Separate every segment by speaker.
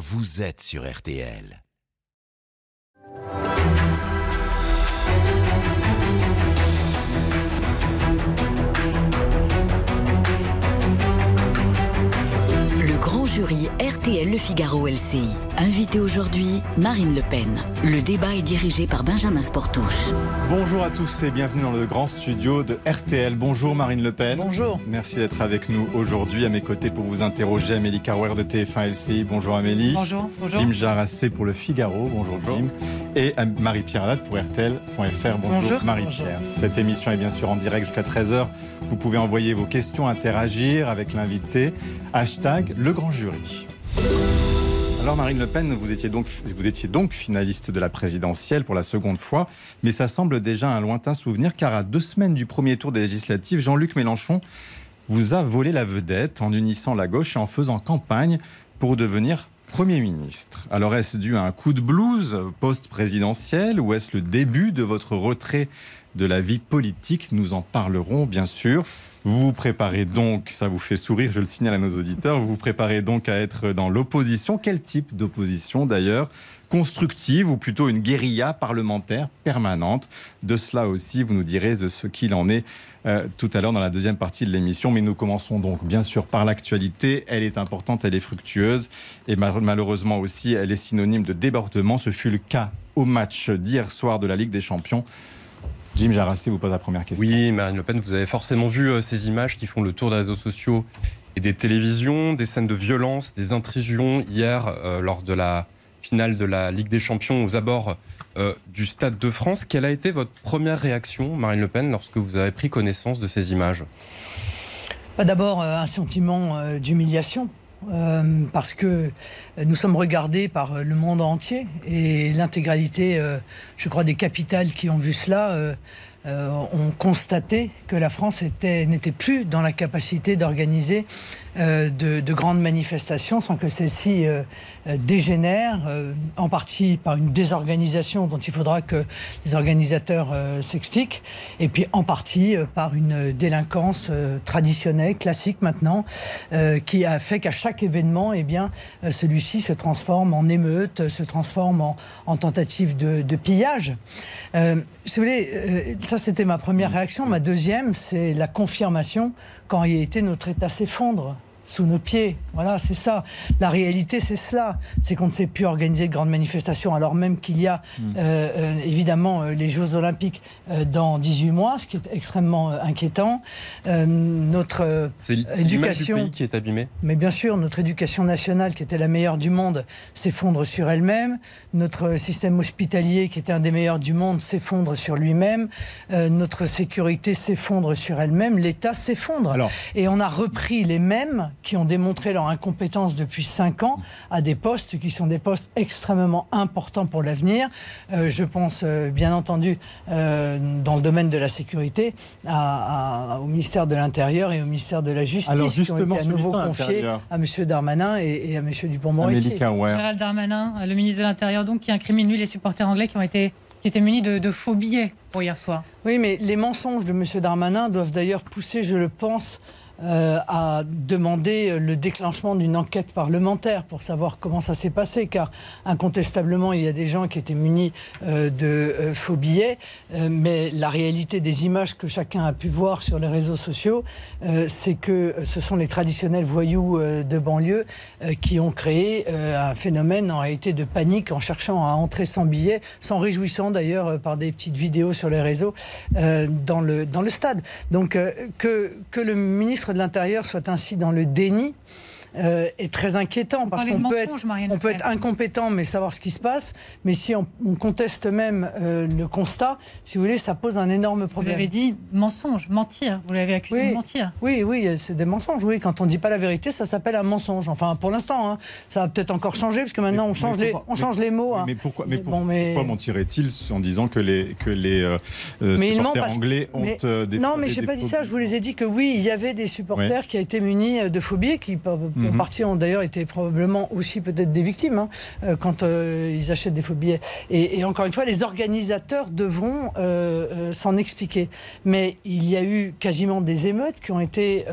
Speaker 1: vous êtes sur RTL.
Speaker 2: Jury RTL Le Figaro LCI. Invité aujourd'hui, Marine Le Pen. Le débat est dirigé par Benjamin Sportouche.
Speaker 3: Bonjour à tous et bienvenue dans le grand studio de RTL. Bonjour Marine Le Pen.
Speaker 4: Bonjour.
Speaker 3: Merci d'être avec nous aujourd'hui. À mes côtés pour vous interroger, Amélie Carwer de TF1 LCI. Bonjour Amélie.
Speaker 4: Bonjour. Bonjour.
Speaker 3: Jim Jarassé pour le Figaro. Bonjour, Jim. Et Marie-Pierre Latte pour RTL.fr. Bonjour, Marie-Pierre. Cette émission est bien sûr en direct jusqu'à 13h. Vous pouvez envoyer vos questions, interagir avec l'invité. Hashtag le grand jury. Alors Marine Le Pen, vous étiez, donc, vous étiez donc finaliste de la présidentielle pour la seconde fois, mais ça semble déjà un lointain souvenir car à deux semaines du premier tour des législatives, Jean-Luc Mélenchon vous a volé la vedette en unissant la gauche et en faisant campagne pour devenir Premier ministre. Alors est-ce dû à un coup de blues post-présidentiel ou est-ce le début de votre retrait de la vie politique? Nous en parlerons bien sûr. Vous vous préparez donc, ça vous fait sourire, je le signale à nos auditeurs, vous vous préparez donc à être dans l'opposition. Quel type d'opposition d'ailleurs Constructive ou plutôt une guérilla parlementaire permanente? De cela aussi, vous nous direz de ce qu'il en est euh, tout à l'heure dans la deuxième partie de l'émission. Mais nous commençons donc bien sûr par l'actualité. Elle est importante, elle est fructueuse et malheureusement aussi elle est synonyme de débordement. Ce fut le cas au match d'hier soir de la Ligue des Champions. Jim Jarassé vous pose la première question.
Speaker 5: Oui, Marine Le Pen, vous avez forcément vu euh, ces images qui font le tour des réseaux sociaux et des télévisions, des scènes de violence, des intrusions hier euh, lors de la finale de la Ligue des Champions aux abords euh, du Stade de France. Quelle a été votre première réaction, Marine Le Pen, lorsque vous avez pris connaissance de ces images?
Speaker 4: Bah, D'abord, un sentiment d'humiliation. Parce que nous sommes regardés par le monde entier et l'intégralité, je crois, des capitales qui ont vu cela euh, ont constaté que la France n'était plus dans la capacité d'organiser euh, de, de, grandes manifestations sans que celles-ci euh, dégénèrent, en partie par une désorganisation dont il faudra que les organisateurs s'expliquent, et puis en partie par une délinquance traditionnelle, classique maintenant, qui a fait qu'à chaque événement, eh bien, celui-ci se transforme en émeute, se transforme en, en tentative de, de pillage. si vous voulez, ça, c'était ma première réaction. Ma deuxième, c'est la confirmation qu'en réalité, notre État s'effondre sous nos pieds. Voilà, c'est ça. La réalité, c'est cela. C'est qu'on ne sait plus organiser de grandes manifestations, alors même qu'il y a hmm. euh, euh, évidemment euh, les Jeux Olympiques dans 18 mois, ce qui est extrêmement inquiétant. notre éducation.
Speaker 5: Du pays qui est abîmée.
Speaker 4: Mais bien sûr, notre éducation nationale, qui était la meilleure du monde, s'effondre sur elle-même. Notre système hospitalier, qui était un des meilleurs du monde, s'effondre sur lui-même. notre sécurité s'effondre sur elle-même. L'État s'effondre. Et on a repris les mêmes qui ont démontré leur incompétence depuis cinq ans à des postes qui sont des postes extrêmement importants pour l'avenir. Euh, je pense euh, bien entendu euh, dans le domaine de la sécurité au ministère de l'Intérieur et au ministère de la Justice
Speaker 3: Alors
Speaker 4: qui ont été à nouveau confiés à M. Darmanin et, à M. Dupont-Moretti.
Speaker 6: Gérald Darmanin, le ministre de l'Intérieur, donc, qui incrimine lui les supporters anglais qui ont été qui étaient munis de, de faux billets pour hier soir.
Speaker 4: Oui, mais les mensonges de M. Darmanin doivent d'ailleurs pousser, je le pense, euh, a demandé le déclenchement d'une enquête parlementaire pour savoir comment ça s'est passé, car incontestablement, il y a des gens qui étaient munis euh, de euh, faux billets, mais la réalité des images que chacun a pu voir sur les réseaux sociaux, c'est que ce sont les traditionnels voyous de banlieue qui ont créé un phénomène en réalité de panique en cherchant à entrer sans billet, s'en réjouissant d'ailleurs par des petites vidéos sur les réseaux dans, le, dans le stade. Donc que, que le ministre de l'Intérieur soit ainsi dans le déni euh, est très inquiétant parce qu'on peut, être, on peut être incompétent mais savoir ce qui se passe. Mais si on, conteste même euh, le constat, si vous voulez, ça pose un énorme problème.
Speaker 6: Vous avez dit mensonge, mentir. Vous l'avez accusé de mentir.
Speaker 4: Oui, oui, c'est des mensonges. Oui, quand on ne dit pas la vérité, ça s'appelle un mensonge. Enfin, pour l'instant, hein. ça va peut-être encore changer parce que maintenant on change les, on change les mots. Hein.
Speaker 3: Mais pourquoi, mais, pourquoi mentirait-il en disant que les que les euh, supporters anglais ont
Speaker 4: des Non, mais j'ai pas dit ça. Je vous les ai dit que oui, il y avait des supporters qui qui été munis de phobies qui mhm. partie ont d'ailleurs été probablement aussi peut-être des victimes hein, euh, quand euh, ils achètent des faux billets. Et, encore une fois, les organisateurs devront s'en expliquer. Mais il y a eu quasiment des émeutes qui ont été,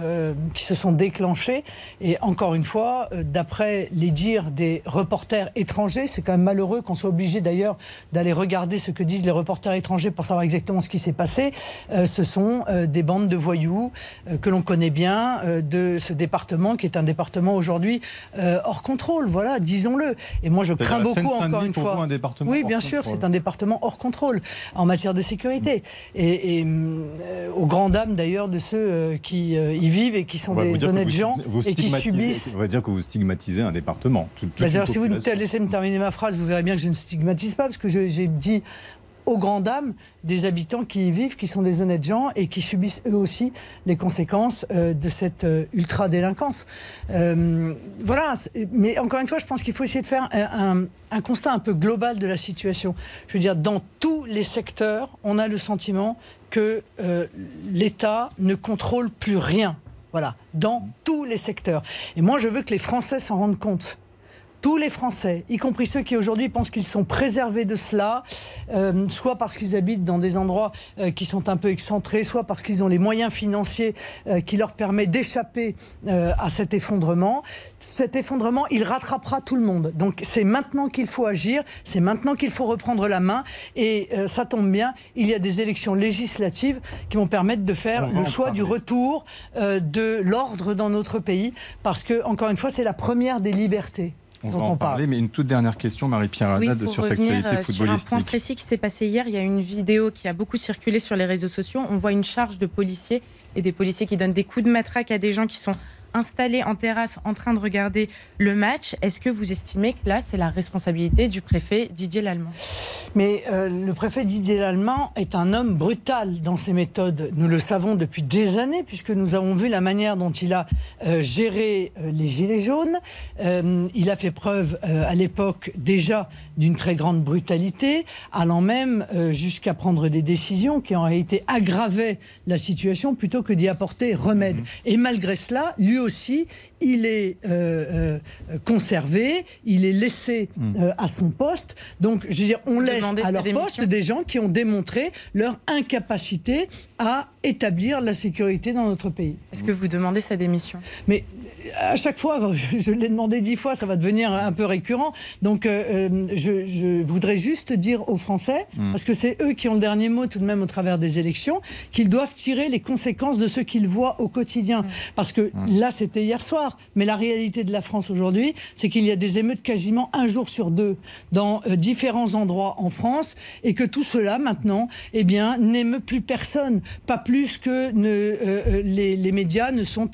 Speaker 4: qui se sont déclenchées. Et encore une fois, d'après les dires des reporters étrangers, c'est quand même malheureux qu'on soit obligé d'ailleurs d'aller regarder ce que disent les reporters étrangers pour savoir exactement ce qui s'est passé. ce sont des bandes de voyous que l'on connaît bien de ce département qui est un département aujourd'hui euh, hors contrôle, voilà, disons-le. Et moi, je crains beaucoup, encore une fois.
Speaker 3: Un département
Speaker 4: oui, bien sûr, c'est un département hors contrôle en matière de sécurité. Et, euh, aux grandes dames, d'ailleurs, de ceux euh, qui y vivent et qui sont des honnêtes gens et qui subissent.
Speaker 3: On va dire que vous stigmatisez un département.
Speaker 4: Bah, si vous laissez me terminer ma phrase, vous verrez bien que je ne stigmatise pas, parce que j'ai dit aux grandes dames des habitants qui y vivent, qui sont des honnêtes gens et qui subissent eux aussi les conséquences euh, de cette euh, ultra-délinquance. Euh, voilà, mais encore une fois, je pense qu'il faut essayer de faire un, un, constat un peu global de la situation. Je veux dire, dans tous les secteurs, on a le sentiment que l'État ne contrôle plus rien. Voilà, dans tous les secteurs. Et moi, je veux que les Français s'en rendent compte tous les Français, y compris ceux qui aujourd'hui pensent qu'ils sont préservés de cela, euh, soit parce qu'ils habitent dans des endroits euh, qui sont un peu excentrés, soit parce qu'ils ont les moyens financiers euh, qui leur permettent d'échapper à cet effondrement. Cet effondrement, il rattrapera tout le monde. Donc c'est maintenant qu'il faut agir, c'est maintenant qu'il faut reprendre la main. Et ça tombe bien, il y a des élections législatives qui vont permettre de faire le choix du retour de l'ordre dans notre pays, parce que, encore une fois, c'est la première des libertés.
Speaker 3: On va en parler, mais une toute dernière question, Marie-Pierre Haddad, sur cette actualité footballistique. Sur un
Speaker 7: point précis qui s'est passé hier, il y a une vidéo qui a beaucoup circulé sur les réseaux sociaux. On voit une charge de policiers et des policiers qui donnent des coups de matraque à des gens qui sont installés en terrasse en train de regarder le match. Est-ce que vous estimez que là, c'est la responsabilité du préfet Didier Lallemand?
Speaker 4: Mais euh, le préfet Didier Lallemand est un homme brutal dans ses méthodes. Nous le savons depuis des années, puisque nous avons vu la manière dont il a euh, géré euh, les Gilets jaunes. il a fait preuve à l'époque déjà d'une très grande brutalité, allant même jusqu'à prendre des décisions qui en réalité aggravaient la situation plutôt que d'y apporter remède. Mmh. Et malgré cela, lui aussi, il est euh, euh, conservé, il est laissé hmm. euh, à son poste. Donc, je veux dire, on laisse à leur poste des gens qui ont démontré leur incapacité à établir la sécurité dans notre pays.
Speaker 7: Est-ce que vous demandez sa démission?
Speaker 4: Mais à chaque fois, je, l'ai demandé dix fois, ça va devenir un peu récurrent. Donc, je, voudrais juste dire aux Français, hmm. parce que c'est eux qui ont le dernier mot tout de même au travers des élections, qu'ils doivent tirer les conséquences de ce qu'ils voient au quotidien. Hmm. Parce que là, c'était hier soir. Mais la réalité de la France aujourd'hui, c'est qu'il y a des émeutes quasiment un jour sur deux dans euh, différents endroits en France et que tout cela, maintenant, eh bien, n'émeut plus personne. Pas plus que ne, euh, euh, les, médias ne sont,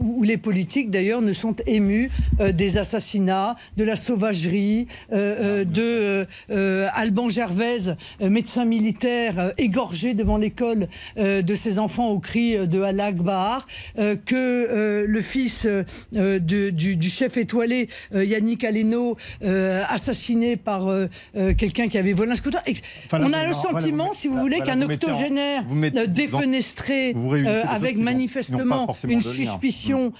Speaker 4: ou les politiques d'ailleurs, ne sont émus des assassinats, de la sauvagerie, de Alban Gervaise, médecin militaire, égorgé devant l'école de ses enfants au cri de Allah Akbar, que euh, le fils euh, du, chef étoilé euh, Yannick Aleno assassiné par quelqu'un qui avait volé un scooter. on a le sentiment, si vous voulez, qu'un octogénaire défenestré avec manifestement une suspicion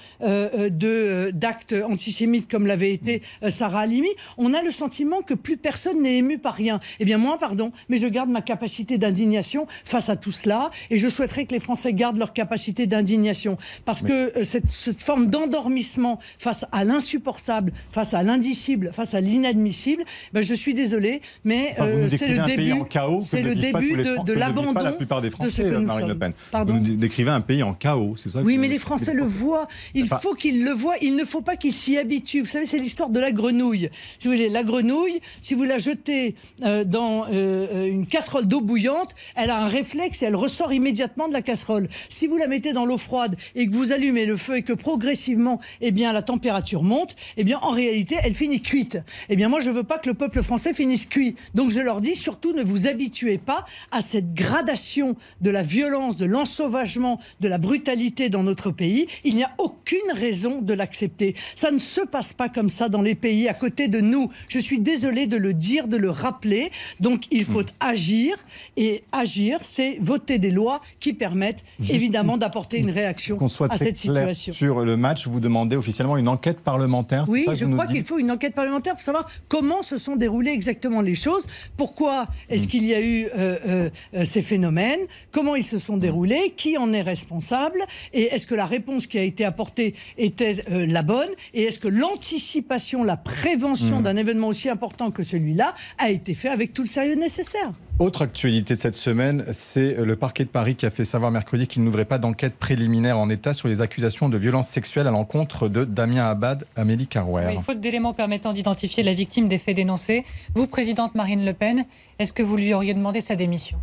Speaker 4: de d'actes antisémites comme l'avait été Sarah Halimi, on a le sentiment que plus personne n'est ému par rien. Eh bien moi, pardon, mais je garde ma capacité d'indignation face à tout cela et je souhaiterais que les Français gardent leur capacité d'indignation parce que cette cette, forme d'endormissement face à l'insupportable, face à l'indicible, face à l'inadmissible, ben je suis désolé, mais euh, c'est le début, c'est le début de, l'abandon
Speaker 3: la plupart des Français, de Marine Le Pen. Pardon vous décrivez un pays en chaos, c'est ça
Speaker 4: Oui, mais les Français le voient. Il faut qu'ils le voient. Il ne faut pas qu'ils s'y habituent. Vous savez, c'est l'histoire de la grenouille. Si vous voulez, la grenouille, si vous la jetez euh, dans euh, une casserole d'eau bouillante, elle a un réflexe et elle ressort immédiatement de la casserole. Si vous la mettez dans l'eau froide et que vous allumez le feu et que progressivement, eh bien, la température monte, eh bien, en réalité, elle finit cuite. Eh bien, moi, je ne veux pas que le peuple français finisse cuit. Donc, je leur dis, surtout, ne vous habituez pas à cette gradation de la violence, de l'ensauvagement, de la brutalité dans notre pays. Il n'y a aucune raison de l'accepter? Ça ne se passe pas comme ça dans les pays à côté de nous. Je suis désolée de le dire, de le rappeler. Donc il faut hmm. agir. Et agir, c'est voter des lois qui permettent évidemment d'apporter une réaction à cette situation.
Speaker 3: Sur le match, vous demandez officiellement une enquête parlementaire.
Speaker 4: Oui, je crois qu'il faut une enquête parlementaire pour savoir comment se sont déroulées exactement les choses. Pourquoi est-ce hmm. qu'il y a eu euh, euh, euh, ces phénomènes? Comment ils se sont déroulés? Qui en est responsable? Et est-ce que la réponse qui a été apportée était la bonne Et est-ce que l'anticipation, la prévention hmm. d'un événement aussi important que celui-là a été fait avec tout le sérieux nécessaire?
Speaker 3: Autre actualité de cette semaine, c'est le parquet de Paris qui a fait savoir mercredi qu'il n'ouvrait pas d'enquête préliminaire en état sur les accusations de violences sexuelles à l'encontre de Damien Abad, Amélie Carouer.
Speaker 6: Oui, faute d'éléments permettant d'identifier la victime des faits dénoncés, vous, présidente Marine Le Pen, est-ce que vous lui auriez demandé sa démission?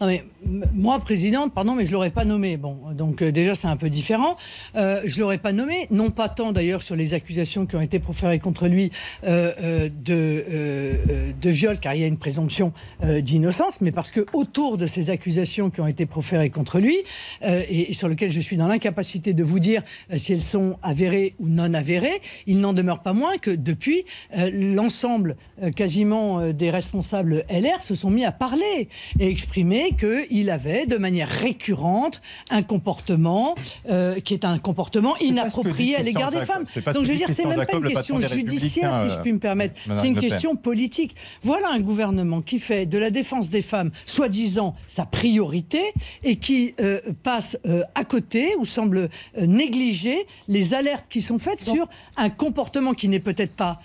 Speaker 4: Non mais moi présidente, pardon, mais je l'aurais pas nommé. Bon, donc euh, déjà c'est un peu différent. Euh, je l'aurais pas nommé, non pas tant d'ailleurs sur les accusations qui ont été proférées contre lui euh, euh de, de viol, car il y a une présomption d'innocence, mais parce que autour de ces accusations qui ont été proférées contre lui et, et, sur lesquelles je suis dans l'incapacité de vous dire si elles sont avérées ou non avérées, il n'en demeure pas moins que depuis l'ensemble quasiment des responsables LR se sont mis à parler et exprimer qu'il avait de manière récurrente un comportement euh, qui est un comportement inapproprié à l'égard des femmes. Donc je veux dire, c'est même pas une question judiciaire, si je puis me permettre. Euh, c'est une question politique. Voilà un gouvernement qui fait de la défense des femmes, soi-disant, sa priorité et qui euh, passe à côté ou semble négliger les alertes qui sont faites sur un comportement qui n'est peut-être pas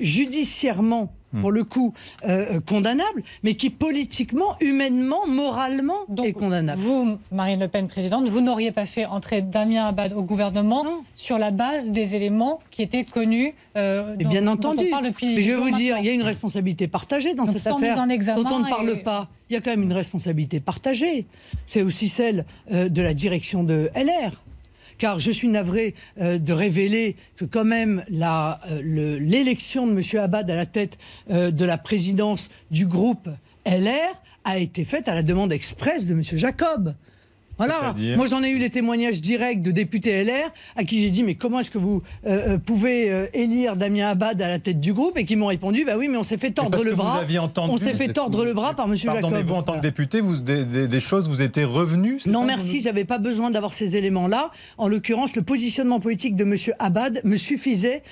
Speaker 4: judiciairement pour le coup, euh, condamnable, mais qui politiquement, humainement, moralement est condamnable.
Speaker 6: Vous, Marine Le Pen, présidente, vous n'auriez pas fait entrer Damien Abad au gouvernement sur la base des éléments qui étaient connus.
Speaker 4: Euh, bien entendu. mais je vais vous dire, il y a une responsabilité partagée dans cette affaire. En examen Dont on ne parle pas. Il y a quand même une responsabilité partagée. C'est aussi celle euh, de la direction de LR car je suis navré euh, de révéler que quand même euh, l'élection de M. Abad à la tête euh, de la présidence du groupe LR a été faite à la demande expresse de M. Jacob. Voilà. Moi, j'en ai eu les témoignages directs de députés LR à qui j'ai dit mais comment est-ce que vous euh, euh, pouvez euh, élire Damien Abad à la tête du groupe et qui m'ont répondu bah oui mais on s'est fait tordre le bras. on s'est fait tordre le bras par Monsieur Pardon, Jacob.
Speaker 3: Mais vous en tant que député, vous, des, choses vous étaient revenues
Speaker 4: Non merci, j'avais pas besoin d'avoir ces éléments-là. En l'occurrence, le positionnement politique de Monsieur Abad me suffisait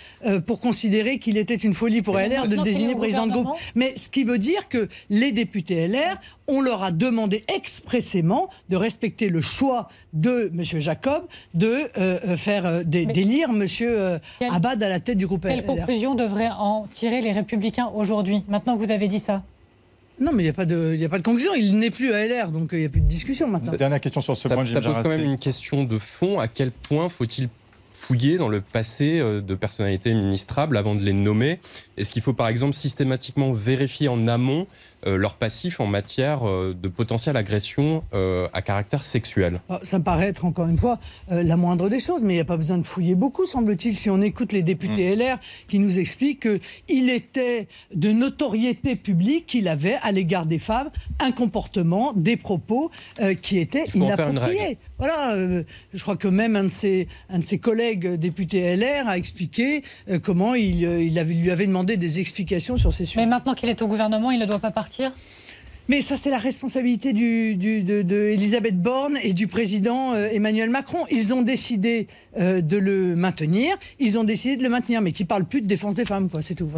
Speaker 4: pour considérer qu'il était une folie pour LR de le désigner président de groupe. Mais ce qui veut dire que les députés LR, on leur a demandé expressément de respecter le choix de M. Jacob de euh, euh, faire euh, d'élire M. Abad à la tête du groupe
Speaker 6: Quelle conclusion devraient en tirer les Républicains aujourd'hui, maintenant que vous avez dit ça?
Speaker 4: Non, mais il n'y a, pas de, a pas de conclusion. Il n'est plus à LR, donc il n'y a plus de discussion maintenant.
Speaker 3: Dernière question sur ce point.
Speaker 5: Ça pose quand même une question de fond. À quel point faut-il fouiller dans le passé de personnalités ministrables avant de les nommer? Est-ce qu'il faut par exemple systématiquement vérifier en amont euh, leur passif en matière euh, de potentielle agression euh, à caractère sexuel
Speaker 4: ah, Ça me paraît être encore une fois la moindre des choses, mais il n'y a pas besoin de fouiller beaucoup, semble-t-il, si on écoute les députés mmh. LR qui nous expliquent qu'il était de notoriété publique qu'il avait à l'égard des femmes un comportement, des propos qui étaient inappropriés. Voilà, je crois que même un de ses, un de ses collègues députés LR a expliqué comment il, il avait, lui avait demandé des explications sur ces sujets.
Speaker 6: Mais maintenant qu'il est au gouvernement, il ne doit pas partir
Speaker 4: mais ça, c'est la responsabilité du, de, Borne et du président euh, Emmanuel Macron. Ils ont décidé euh, de le maintenir. Ils ont décidé de le maintenir, mais qui parle plus de défense des femmes, quoi. C'est tout.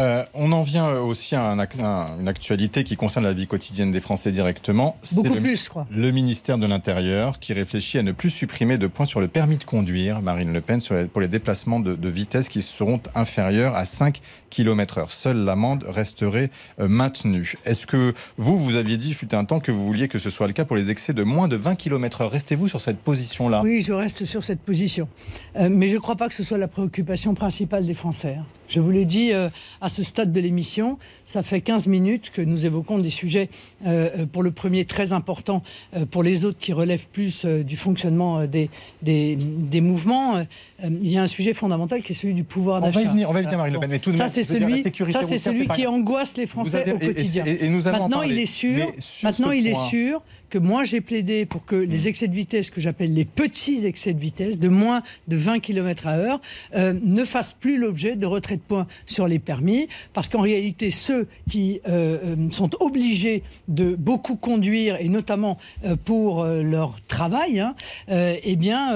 Speaker 3: Euh, on en vient aussi à, une actualité qui concerne la vie quotidienne des Français directement.
Speaker 4: Beaucoup plus, je crois.
Speaker 3: Le ministère de l'Intérieur qui réfléchit à ne plus supprimer de points sur le permis de conduire, Marine Le Pen, pour les déplacements de, vitesse qui seront inférieurs à 5 km heure. Seule l'amende resterait euh, maintenue. Est-ce que vous, vous aviez dit, fut un temps, que vous vouliez que ce soit le cas pour les excès de moins de 20 km heure? Restez-vous sur cette position-là?
Speaker 4: Oui, je reste sur cette position. Euh, mais je ne crois pas que ce soit la préoccupation principale des Français. Hein. Je vous l'ai dit à ce stade de l'émission. Ça fait 15 minutes que nous évoquons des sujets, euh, pour le premier très important, pour les autres qui relèvent plus du fonctionnement des, des, des mouvements. il y a un sujet fondamental qui est celui du pouvoir d'achat.
Speaker 3: On va y venir, on va y venir Marie Le Pen, mais tout de
Speaker 4: ça c'est celui, ça, c'est celui qui angoisse les Français au quotidien.
Speaker 3: Et, nous
Speaker 4: maintenant, il est sûr, maintenant il est sûr que moi j'ai plaidé pour que les mm. excès de vitesse que j'appelle les petits excès de vitesse de moins de 20 km à heure euh, ne fassent plus l'objet de retrait de points sur les permis parce qu'en réalité ceux qui euh, euh, sont obligés de beaucoup conduire et notamment pour leur travail hein, eh bien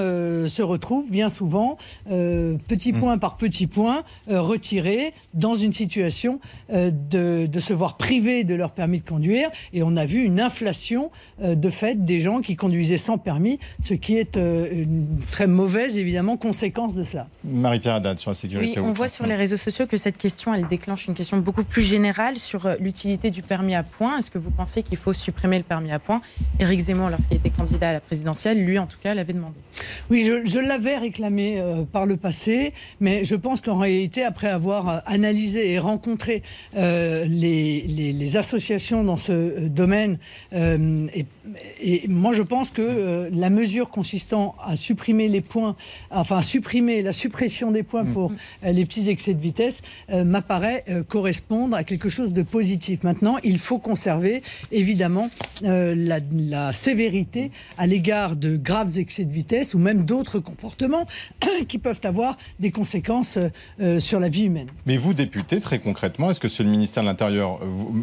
Speaker 4: se retrouvent bien souvent petit mm. point par petit point retirés dans une situation de, de se voir privés de leur permis de conduire et on a vu une inflation euh, de fait des gens qui conduisaient sans permis, ce qui est euh, une très mauvaise, évidemment, conséquence de cela.
Speaker 3: Marie-Pierre Haddad, sur la sécurité.
Speaker 7: Oui, on voit sur les réseaux sociaux que cette question, elle déclenche une question beaucoup plus générale sur euh, l'utilité du permis à points. Est-ce que vous pensez qu'il faut supprimer le permis à points Éric Zemmour, lorsqu'il était candidat à la présidentielle, lui, en tout cas, l'avait demandé.
Speaker 4: Oui, je, l'avais réclamé par le passé, mais je pense qu'en réalité, après avoir analysé et rencontré les, les, associations dans ce domaine et et moi, je pense que euh, la mesure consistant à supprimer les points, enfin à supprimer la suppression des points pour mm. euh, les petits excès de vitesse, euh, correspondre à quelque chose de positif. Maintenant, il faut conserver évidemment la, la, sévérité à l'égard de graves excès de vitesse ou même d'autres comportements qui peuvent avoir des conséquences sur la vie humaine.
Speaker 3: Mais vous, député, très concrètement, est-ce que si le ministère de l'Intérieur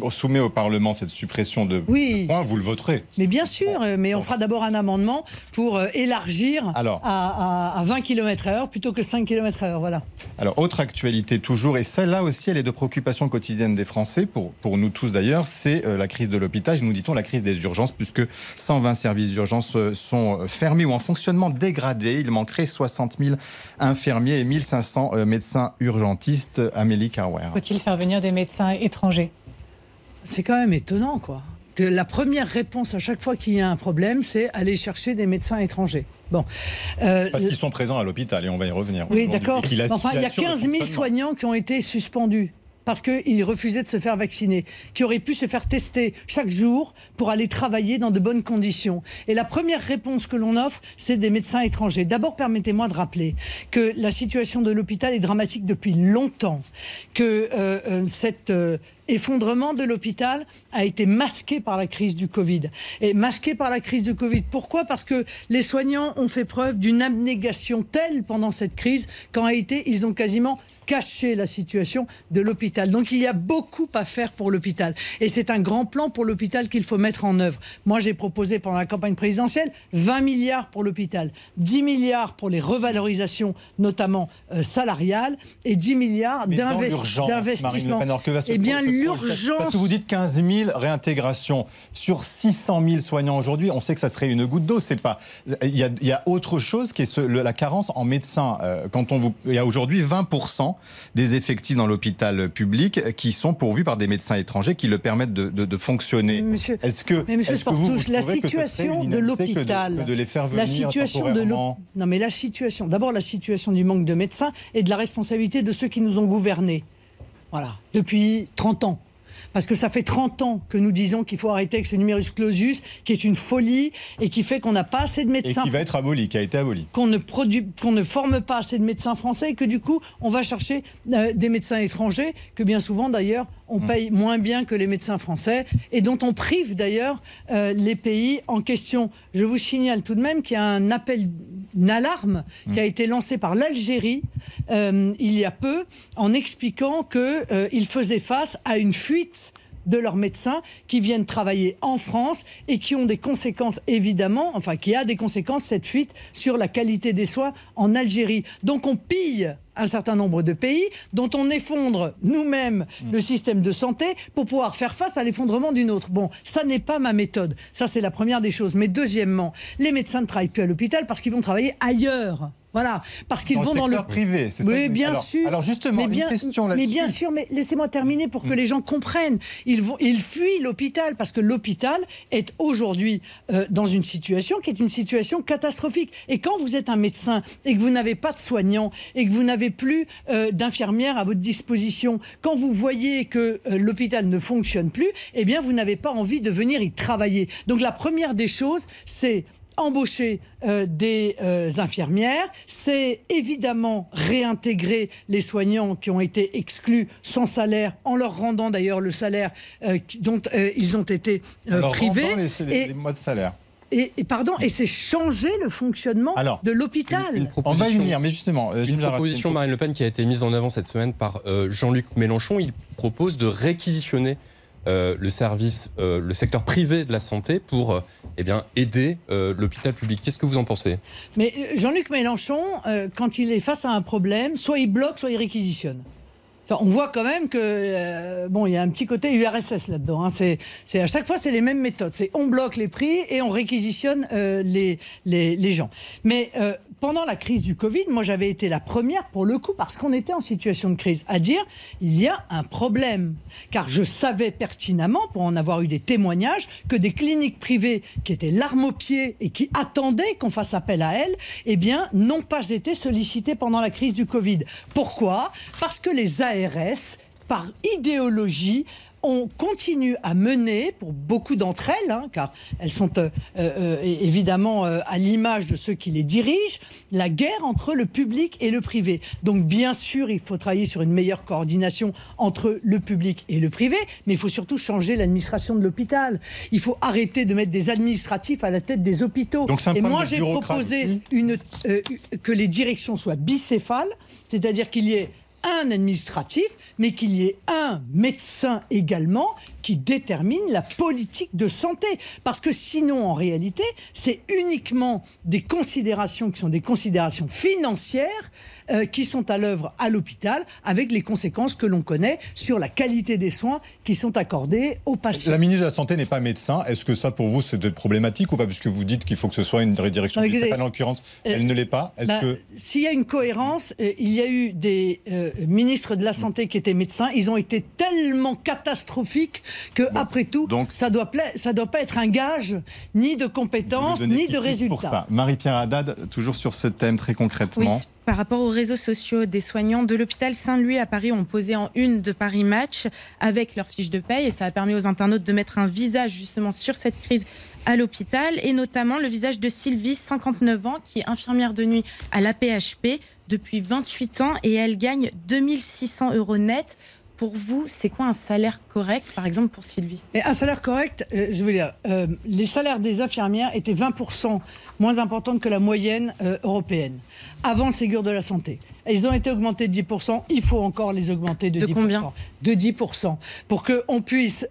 Speaker 3: soumet au Parlement cette suppression de points, vous le voterez?
Speaker 4: Mais bien sûr, euh, mais on fera d'abord un amendement pour euh, élargir à, 20 km/h plutôt que 5 km/h. Voilà.
Speaker 3: Alors, autre actualité toujours, et celle-là aussi, elle est de préoccupation quotidienne des Français, pour, pour nous tous d'ailleurs, c'est euh, la crise de l'hôpital. Nous dit-on la crise des urgences, puisque 120 services d'urgence sont fermés ou en fonctionnement dégradé. Il manquerait 60 000 infirmiers et 1500 médecins urgentistes. Amélie Carwer.
Speaker 6: Faut-il faire venir des médecins étrangers?
Speaker 4: C'est quand même étonnant, quoi la première réponse à chaque fois qu'il y a un problème, c'est aller chercher des médecins étrangers. Bon.
Speaker 3: Euh, Parce qu'ils sont présents à l'hôpital et on va y revenir.
Speaker 4: Oui, d'accord. Enfin, il y a 15 000 soignants qui ont été suspendus parce qu'ils refusaient de se faire vacciner, qui auraient pu se faire tester chaque jour pour aller travailler dans de bonnes conditions. Et la première réponse que l'on offre, c'est des médecins étrangers. D'abord, permettez-moi de rappeler que la situation de l'hôpital est dramatique depuis longtemps, que euh, euh, cet euh, effondrement de l'hôpital a été masqué par la crise du Covid. Et masqué par la crise du Covid. Pourquoi? Parce que les soignants ont fait preuve d'une abnégation telle pendant cette crise qu'en réalité, ils ont quasiment cacher la situation de l'hôpital. Donc il y a beaucoup à faire pour l'hôpital. Et c'est un grand plan pour l'hôpital qu'il faut mettre en œuvre. Moi, j'ai proposé pendant la campagne présidentielle 20 milliards pour l'hôpital, 10 milliards pour les revalorisations, notamment euh, salariales, et 10 milliards d'investissement.
Speaker 3: Eh bien, l'urgence. Parce que vous dites 15 000 réintégrations sur 600 000 soignants aujourd'hui. On sait que ça serait une goutte d'eau. C'est pas. Il y, a, autre chose qui est la carence en médecins. Euh, quand on vous, il y a aujourd'hui 20 des effectifs dans l'hôpital public qui sont pourvus par des médecins étrangers qui le permettent de, fonctionner.
Speaker 4: Est-ce que, mais monsieur la situation de l'hôpital,
Speaker 3: de, les faire venir la situation de non
Speaker 4: mais la situation, d'abord la situation du manque de médecins et de la responsabilité de ceux qui nous ont gouvernés. Voilà, depuis 30 ans. Parce que ça fait 30 ans que nous disons qu'il faut arrêter avec ce numerus clausus, qui est une folie et qui fait qu'on n'a pas assez de médecins. Et
Speaker 3: qui va être aboli, qui a été aboli.
Speaker 4: Qu'on ne, produit, qu'on ne forme pas assez de médecins français et que du coup, on va chercher euh, des médecins étrangers, que bien souvent d'ailleurs, on mm. paye moins bien que les médecins français et dont on prive d'ailleurs euh, les pays en question. Je vous signale tout de même qu'il y a un appel, une alarme qui mm. a été lancé par l'Algérie euh, il y a peu en expliquant qu'il faisait face à une fuite de leurs médecins qui viennent travailler en France et qui ont des conséquences évidemment, enfin qui a des conséquences cette fuite sur la qualité des soins en Algérie. Donc on pille un certain nombre de pays dont on effondre nous-mêmes mm. le système de santé pour pouvoir faire face à l'effondrement d'une autre. Bon, ça n'est pas ma méthode. Ça, c'est la première des choses. Mais deuxièmement, les médecins ne travaillent plus à l'hôpital parce qu'ils vont travailler ailleurs. Voilà, parce qu'ils vont
Speaker 3: dans
Speaker 4: le
Speaker 3: privé.
Speaker 4: C'est oui, bien
Speaker 3: alors,
Speaker 4: sûr.
Speaker 3: Alors justement,
Speaker 4: mais bien,
Speaker 3: une question là-dessus.
Speaker 4: Mais bien sûr, mais laissez-moi terminer pour que mm. les gens comprennent. Ils vont, ils fuient l'hôpital parce que l'hôpital est aujourd'hui euh, dans une situation qui est une situation catastrophique. Et quand vous êtes un médecin et que vous n'avez pas de soignants et que vous n'avez plus euh, d'infirmières à votre disposition, quand vous voyez que euh, l'hôpital ne fonctionne plus, eh bien, vous n'avez pas envie de venir y travailler. Donc la première des choses, c'est embaucher euh, des euh, infirmières, c'est évidemment réintégrer les soignants qui ont été exclus sans salaire, en leur rendant d'ailleurs le salaire euh, dont ils ont été privés.
Speaker 3: Les, les, mois de salaire.
Speaker 4: Et, pardon, et c'est changer le fonctionnement de l'hôpital.
Speaker 3: On va y venir, mais justement,
Speaker 5: une proposition Marine Le Pen qui a été mise en avant cette semaine par Jean-Luc Mélenchon. Il propose de réquisitionner euh, le service, euh, le secteur privé de la santé pour euh, eh bien, aider l'hôpital public. Qu'est-ce que vous en pensez?
Speaker 4: Mais Jean-Luc Mélenchon, quand il est face à un problème, soit il bloque, soit il réquisitionne. On voit quand même que bon, il y a un petit côté URSS là-dedans. Hein. C'est, à chaque fois, c'est les mêmes méthodes. C'est on bloque les prix et on réquisitionne les, les, les, gens. Mais pendant la crise du Covid, moi j'avais été la première pour le coup, parce qu'on était en situation de crise, à dire il y a un problème. Car je savais pertinemment, pour en avoir eu des témoignages, que des cliniques privées qui étaient l'arme au pied et qui attendaient qu'on fasse appel à elles, eh bien, n'ont pas été sollicitées pendant la crise du Covid. Pourquoi? Parce que les ARS par idéologie, on continue à mener, pour beaucoup d'entre elles, hein, car elles sont euh, euh, évidemment euh, à l'image de ceux qui les dirigent, la guerre entre le public et le privé. Donc bien sûr, il faut travailler sur une meilleure coordination entre le public et le privé, mais il faut surtout changer l'administration de l'hôpital. Il faut arrêter de mettre des administratifs à la tête des hôpitaux. et moi, j'ai proposé une, que les directions soient bicéphales, c'est-à-dire qu'il y ait un administratif, mais qu'il y ait un médecin également qui détermine la politique de santé. Parce que sinon, en réalité, c'est uniquement des considérations qui sont des considérations financières euh, qui sont à l'œuvre à l'hôpital, avec les conséquences que l'on connaît sur la qualité des soins qui sont accordés aux patients.
Speaker 3: La ministre de la Santé n'est pas médecin. Est-ce que ça, pour vous, c'est problématique ou pas? Puisque vous dites qu'il faut que ce soit une direction en l'occurrence, elle ne l'est pas.
Speaker 4: Bah, s'il y a une cohérence, euh, il y a eu des euh, ministres de la Santé qui étaient médecins. Ils ont été tellement catastrophiques que, après tout, ça ne doit, ça doit pas être un gage ni de compétences, ni de résultats.
Speaker 3: Marie-Pierre Haddad, toujours sur ce thème très concrètement
Speaker 7: par rapport aux réseaux sociaux des soignants de l'hôpital Saint-Louis à Paris ont posé en une de Paris Match avec leur fiche de paye et ça a permis aux internautes de mettre un visage justement sur cette crise à l'hôpital et notamment le visage de Sylvie, 59 ans, qui est infirmière de nuit à l'APHP depuis 28 ans et elle gagne 2600 euros net pour vous, c'est quoi un salaire correct, par exemple, pour Sylvie?
Speaker 4: Un salaire correct, euh, je veux dire, euh, les salaires des infirmières étaient 20% moins importants que la moyenne euh, européenne, avant le Ségur de la Santé. Ils ont été augmentés de 10%, il faut encore les augmenter de,
Speaker 7: de
Speaker 4: 10%.
Speaker 7: Combien
Speaker 4: de 10%, pour qu'on puisse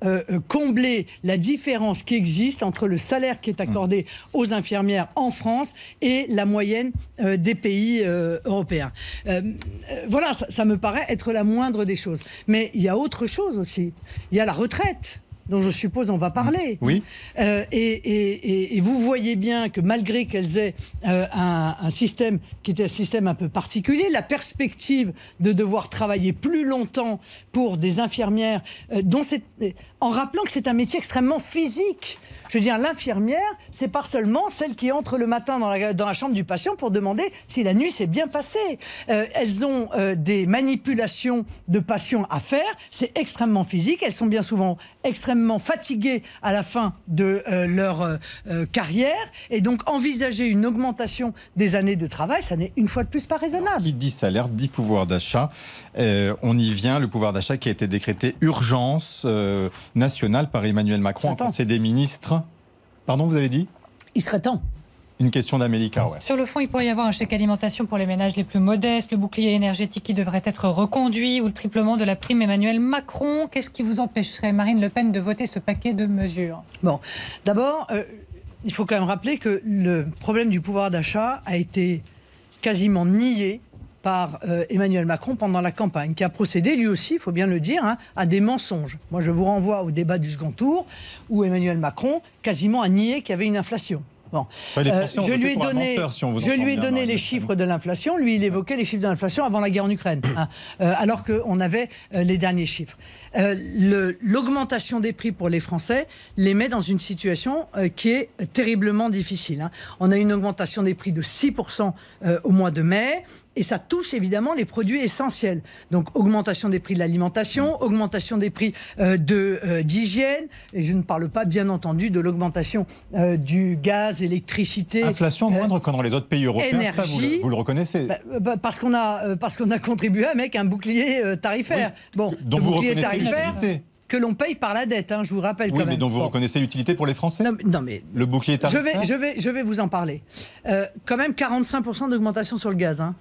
Speaker 4: combler la différence qui existe entre le salaire qui est accordé aux infirmières en France et la moyenne des pays européens. voilà, ça, ça, me paraît être la moindre des choses. Mais il y a autre chose aussi. Il y a la retraite dont je suppose on va parler.
Speaker 3: Oui.
Speaker 4: Euh, et, vous voyez bien que malgré qu'elles aient euh, un, système qui était un système un peu particulier, la perspective de devoir travailler plus longtemps pour des infirmières, euh, dont en rappelant que c'est un métier extrêmement physique. Je veux dire, l'infirmière, c'est pas seulement celle qui entre le matin dans la, chambre du patient pour demander si la nuit s'est bien passée. Euh, elles ont euh, des manipulations de patients à faire. C'est extrêmement physique. Elles sont bien souvent extrêmement fatiguées à la fin de euh, leur carrière. Et donc, envisager une augmentation des années de travail, ça n'est une fois de plus pas raisonnable.
Speaker 3: Qui dit salaire, dit pouvoir d'achat. on y vient, le pouvoir d'achat qui a été décrété urgence nationale par Emmanuel Macron en Conseil des ministres Pardon, vous avez dit
Speaker 4: Il serait temps.
Speaker 3: Une question d'Amélie Carouet.
Speaker 6: Sur le fond, il pourrait y avoir un chèque alimentation pour les ménages les plus modestes, le bouclier énergétique qui devrait être reconduit ou le triplement de la prime Emmanuel Macron. Qu'est-ce qui vous empêcherait, Marine Le Pen, de voter ce paquet de mesures?
Speaker 4: Bon, d'abord, euh, il faut quand même rappeler que le problème du pouvoir d'achat a été quasiment nié par euh, Emmanuel Macron pendant la campagne, qui a procédé lui aussi, il faut bien le dire, hein, à des mensonges. Moi, je vous renvoie au débat du second tour, où Emmanuel Macron quasiment a nié qu'il y avait une inflation. Bon. je lui ai donné, je lui ai donné les chiffres de l'inflation. Lui, il évoquait les chiffres de l'inflation avant la guerre en Ukraine, hein, alors qu'on avait les derniers chiffres. L'augmentation des prix pour les Français les met dans une situation qui est terriblement difficile. Hein. On a une augmentation des prix de 6% au mois de mai et ça touche évidemment les produits essentiels. Donc augmentation des prix de l'alimentation, augmentation des prix euh, de euh, d'hygiène, et je ne parle pas bien entendu de l'augmentation euh, du gaz, électricité.
Speaker 3: Inflation moindre que dans les autres pays européens, ça vous le, reconnaissez
Speaker 4: bah, bah, Parce qu'on a parce qu'on a contribué avec un bouclier tarifaire.
Speaker 3: Bon, donc vous bouclier tarifaire
Speaker 4: que l'on paye par la dette, hein, je vous rappelle
Speaker 3: oui,
Speaker 4: quand
Speaker 3: mais dont vous reconnaissez l'utilité pour les Français
Speaker 4: non, mais
Speaker 3: Le bouclier tarifaire
Speaker 4: je vais, je vais, je vais vous en parler. quand même 45% d'augmentation sur le gaz. Hein.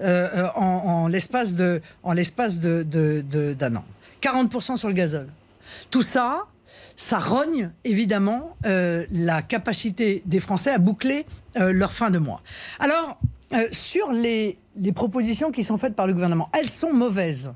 Speaker 4: Euh, euh, en, l'espace de, d'un an. 40% sur le gazole. Tout ça, ça rogne évidemment euh, la capacité des Français à boucler leur fin de mois. Alors, sur les, les propositions qui sont faites par le gouvernement, elles sont mauvaises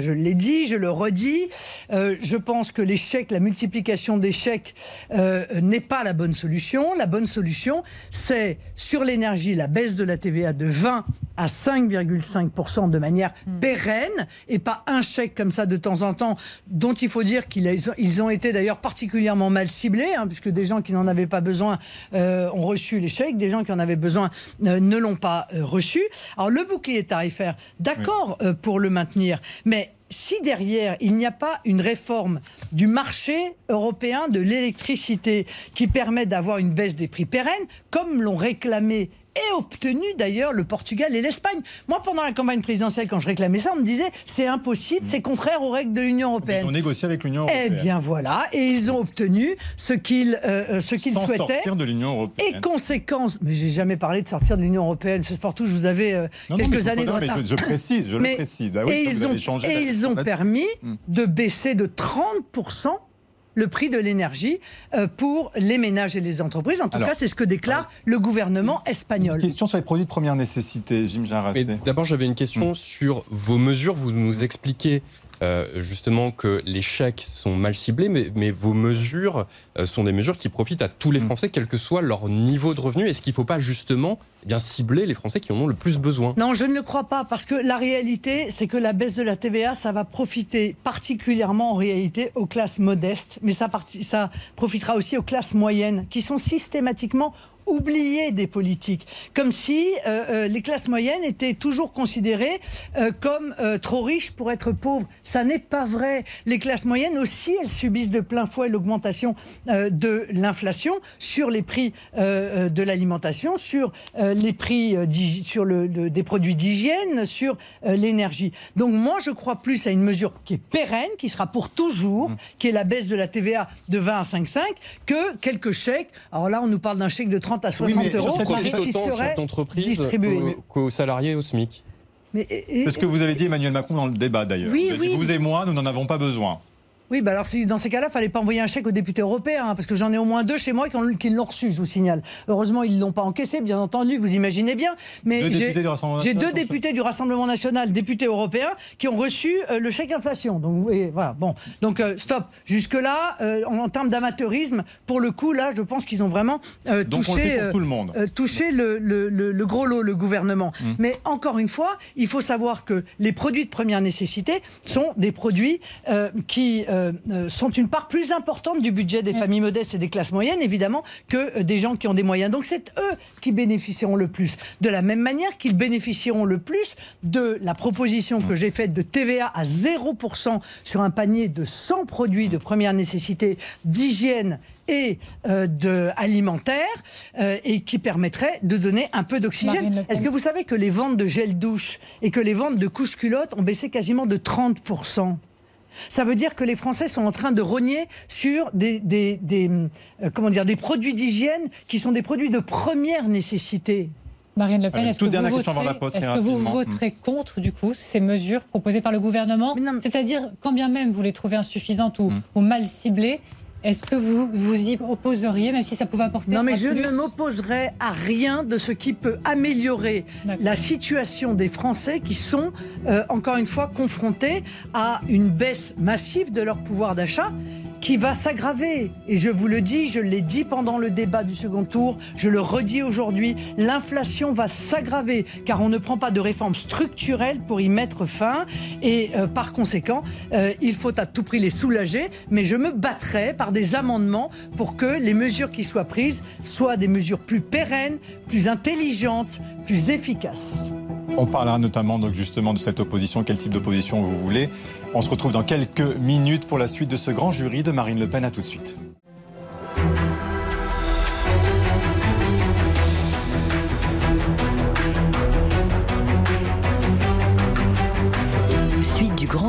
Speaker 4: je l'ai dit, je le redis. Euh, je pense que l'échec, la multiplication des chèques euh, n'est pas la bonne solution. La bonne solution, c'est sur l'énergie la baisse de la TVA de 20 à 5,5% de manière hmm. pérenne et pas un chèque comme ça de temps en temps, dont il faut dire qu'ils ont été d'ailleurs particulièrement mal ciblés, hein, puisque des gens qui n'en avaient pas besoin euh, ont reçu les chèques, des gens qui en avaient besoin ne l'ont pas reçu. Alors le bouclier tarifaire, d'accord pour le maintenir, mais si derrière, il n'y a pas une réforme du marché européen de l'électricité qui permet d'avoir une baisse des prix pérennes, comme l'ont réclamé et obtenu d'ailleurs le Portugal et l'Espagne. Moi, pendant la campagne présidentielle, quand je réclamais ça, on me disait c'est impossible, c'est contraire aux règles de l'Union européenne.
Speaker 3: Ils ont négocié avec l'Union européenne.
Speaker 4: Eh bien voilà, et ils ont obtenu ce qu'ils euh, euh, ce qu'ils souhaitaient.
Speaker 3: sortir de l'Union européenne.
Speaker 4: Et conséquence, mais j'ai jamais parlé de sortir de l'Union européenne. Je sais tout, je vous avais euh, quelques années de retard.
Speaker 3: je, précise, je le précise. Ah
Speaker 4: et ils ont, et ils ont permis hmm. de baisser de 30 le prix de l'énergie euh, pour les ménages et les entreprises. En tout cas, c'est ce que déclare le gouvernement espagnol.
Speaker 3: Une question sur les produits de première nécessité, Jim Jarrassé.
Speaker 5: D'abord, j'avais une question mm. sur vos mesures. Vous nous expliquez euh, justement que les chèques sont mal ciblés, mais, vos mesures euh, sont des mesures qui profitent à tous les mm. Français, quel que soit leur niveau de revenu. Est-ce qu'il ne faut pas justement eh bien cibler les Français qui en ont le plus besoin?
Speaker 4: Non, je ne le crois pas, parce que la réalité, c'est que la baisse de la TVA, ça va profiter particulièrement en réalité aux classes modestes, mais ça, ça profitera aussi aux classes moyennes, qui sont systématiquement oublié des politiques, comme si euh, euh, les classes moyennes étaient toujours considérées euh, comme trop riches pour être pauvres. Ça n'est pas vrai. Les classes moyennes aussi, elles subissent de plein fouet l'augmentation de l'inflation sur les prix de l'alimentation, sur les prix sur le, des produits d'hygiène, sur l'énergie. Donc moi, je crois plus à une mesure qui est pérenne, qui sera pour toujours, mmh. qui est la baisse de la TVA de 20 à 5,5, que quelques chèques. Alors là, on nous parle d'un chèque de 30 à 60 euros
Speaker 5: qui serait distribué qu'aux salariés au SMIC.
Speaker 3: C'est ce que vous avez dit Emmanuel Macron dans le débat d'ailleurs. vous et moi, nous n'en avons pas besoin.
Speaker 4: Oui, bah alors dans ces cas-là, il fallait pas envoyer un chèque aux députés européens, hein, parce que j'en ai au moins deux chez moi qui, l'ont reçu, je vous signale. Heureusement, ils ne l'ont pas encaissé, bien entendu, vous imaginez bien. Mais j'ai deux députés du Rassemblement national, députés européens, qui ont reçu euh, le chèque inflation. Donc voilà, bon. Donc euh, stop. Jusque-là, euh, en, termes d'amateurisme, pour le coup, là, je pense qu'ils ont vraiment touché,
Speaker 3: tout le, monde.
Speaker 4: touché le, le, gros lot, le gouvernement. Mmh. Mais encore une fois, il faut savoir que les produits de première nécessité sont des produits qui euh, euh, sont une part plus importante du budget des familles modestes et des classes moyennes, évidemment, que euh, des gens qui ont des moyens. Donc c'est eux qui bénéficieront le plus. De la même manière qu'ils bénéficieront le plus de la proposition que j'ai faite de TVA à 0% sur un panier de 100 produits de première nécessité d'hygiène et de alimentaire et qui permettrait de donner un peu d'oxygène. Est-ce que vous savez que les ventes de gel douche et que les ventes de couches culottes ont baissé quasiment de 30 ça veut dire que les Français sont en train de rogner sur des, euh, comment dire, des produits d'hygiène qui sont des produits de première nécessité.
Speaker 6: Marine Le Pen, est-ce que, vous voterez, contre du coup ces mesures proposées par le gouvernement C'est-à-dire, quand bien même vous les trouvez insuffisantes ou, ou mal ciblées, est-ce que vous vous y opposeriez, même si ça pouvait apporter
Speaker 4: Non, mais je ne m'opposerai à rien de ce qui peut améliorer la situation des Français qui sont, euh, encore une fois, confrontés à une baisse massive de leur pouvoir d'achat qui va s'aggraver. Et je vous le dis, je l'ai dit pendant le débat du second tour, je le redis aujourd'hui, l'inflation va s'aggraver car on ne prend pas de réformes structurelles pour y mettre fin. Et euh, par conséquent, euh, il faut à tout prix les soulager. Mais je me battrai par des amendements pour que les mesures qui soient prises soient des mesures plus pérennes, plus intelligentes, plus efficaces.
Speaker 3: On parlera notamment donc justement de cette opposition, quel type d'opposition vous voulez. On se retrouve dans quelques minutes pour la suite de ce grand jury de Marine Le Pen. À tout de suite.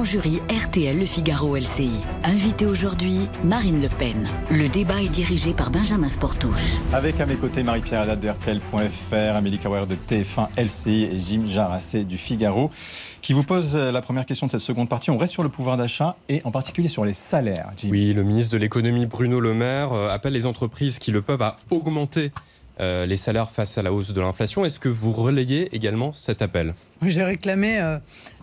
Speaker 2: Jury RTL Le Figaro LCI. Invité aujourd'hui, Marine Le Pen. Le débat est dirigé par Benjamin Sportouche.
Speaker 3: Avec à mes côtés Marie-Pierre Haddad de RTL.fr, Amélie Kawar de TF1 LCI et Jim Jarassé du Figaro qui vous pose la première question de cette seconde partie. On reste sur le pouvoir d'achat et en particulier sur les salaires.
Speaker 5: Oui, le ministre de l'économie Bruno Le Maire euh, appelle les entreprises qui le peuvent à augmenter euh, les salaires face à la hausse de l'inflation. Est-ce que vous relayez également cet appel?
Speaker 4: J'ai réclamé euh,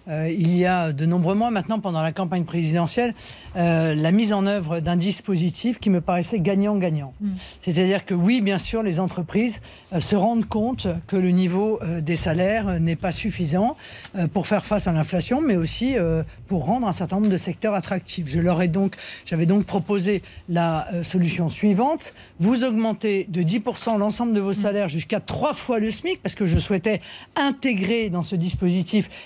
Speaker 4: euh, il y a de nombreux mois maintenant, pendant la campagne présidentielle, euh, la mise en œuvre d'un dispositif qui me paraissait gagnant-gagnant. Mm. C'est-à-dire que oui, bien sûr, les entreprises se rendent compte que le niveau des salaires n'est pas suffisant pour faire face à l'inflation, mais aussi pour rendre un certain nombre de secteurs attractifs. Je leur ai donc, j'avais donc proposé la solution suivante vous augmentez de 10% l'ensemble de vos mm. salaires jusqu'à trois fois le SMIC, parce que je souhaitais intégrer dans ce dispositif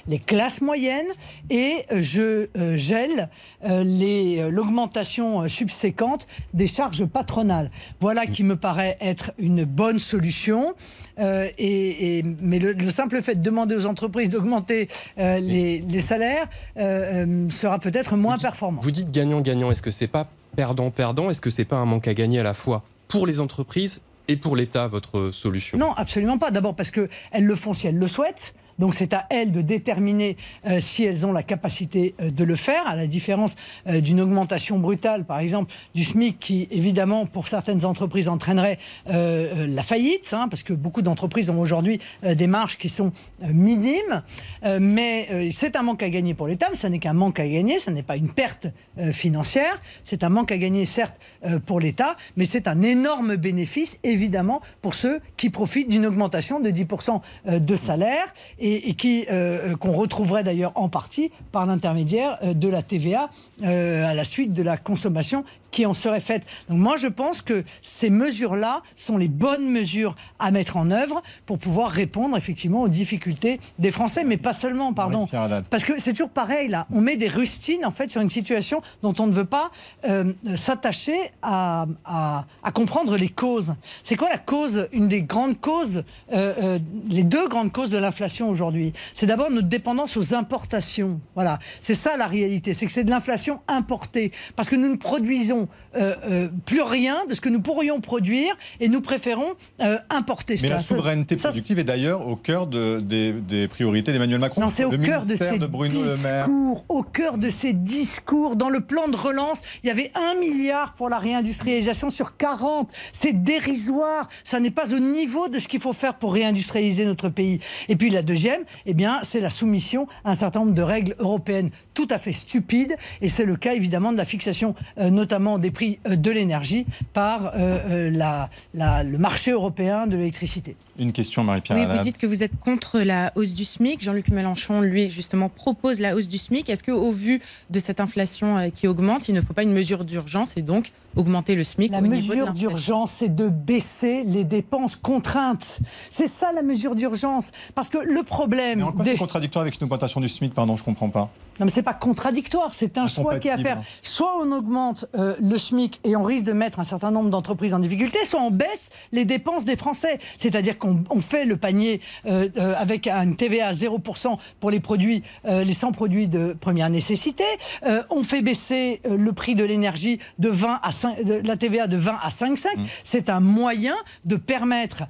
Speaker 4: les classes moyenne et je euh, gèle euh, euh, l'augmentation subséquente des charges patronales. Voilà qui me paraît être une bonne solution. Et, mais le, simple fait de demander aux entreprises d'augmenter les, les, salaires sera peut-être moins performant.
Speaker 5: Vous dites gagnant-gagnant. Est-ce que c'est pas perdant-perdant Est-ce que c'est pas un manque à gagner à la fois pour les entreprises et pour l'État, votre solution?
Speaker 4: Non, absolument pas. D'abord parce qu'elles le font si elles le souhaitent. Donc c'est à elles de déterminer euh, si elles ont la capacité euh, de le faire, à la différence euh, d'une augmentation brutale, par exemple, du SMIC, qui évidemment pour certaines entreprises entraînerait la faillite, hein, parce que beaucoup d'entreprises ont aujourd'hui des marges qui sont minimes. mais c'est un manque à gagner pour l'État, mais ça n'est qu'un manque à gagner, ça n'est pas une perte financière. C'est un manque à gagner, certes, pour l'État, mais c'est un énorme bénéfice, évidemment, pour ceux qui profitent d'une augmentation de 10% de salaire. Et et, qui euh, qu'on retrouverait d'ailleurs en partie par l'intermédiaire euh, de la TVA euh, à la suite de la consommation qui en serait faite. Donc moi, je pense que ces mesures-là sont les bonnes mesures à mettre en œuvre pour pouvoir répondre effectivement aux difficultés des Français, mais pas seulement, pardon. Parce que c'est toujours pareil, là. On met des rustines, en fait, sur une situation dont on ne veut pas euh, s'attacher à, à, comprendre les causes. C'est quoi la cause, une des grandes causes, euh, euh, les deux grandes causes de l'inflation aujourd'hui? C'est d'abord notre dépendance aux importations. Voilà. C'est ça la réalité. C'est que c'est de l'inflation importée. Parce que nous ne produisons euh, euh, plus rien de ce que nous pourrions produire et nous préférons euh, importer
Speaker 3: Mais la souveraineté productive est d'ailleurs au cœur de, des, priorités d'Emmanuel Macron.
Speaker 4: Non, c'est au cœur de ses discours. Au cœur de ses discours. Dans le plan de relance, il y avait un milliard pour la réindustrialisation sur 40. C'est dérisoire. Ça n'est pas au niveau de ce qu'il faut faire pour réindustrialiser notre pays. Et puis la deuxième, eh bien, c'est la soumission à un certain nombre de règles européennes tout à fait stupides. Et c'est le cas évidemment de la fixation, notamment des prix euh, de l'énergie par euh, euh, la, le marché européen de l'électricité.
Speaker 3: Une question, Marie-Pierre.
Speaker 7: Oui, vous dites que vous êtes contre la hausse du SMIC. Jean-Luc Mélenchon, lui, justement, propose la hausse du SMIC. Est-ce qu'au vu de cette inflation qui augmente, il ne faut pas une mesure d'urgence et donc augmenter le SMIC
Speaker 4: La mesure d'urgence, c'est de baisser les dépenses contraintes. C'est ça la mesure d'urgence. Parce que le problème.
Speaker 3: Mais en quoi c'est contradictoire avec une augmentation du SMIC? Pardon, je ne comprends pas.
Speaker 4: Non, mais c'est pas contradictoire. C'est un choix qui est à faire. Soit on augmente euh, le SMIC et on risque de mettre un certain nombre d'entreprises en difficulté, soit on baisse les dépenses des Français. C'est-à-dire qu'on fait le panier euh, euh, avec une TVA à 0% pour les produits, les 100 produits de première nécessité. on fait baisser le prix de l'énergie de 20 à 5, de la TVA de 20 à 5,5. Mmh. C'est un moyen de permettre,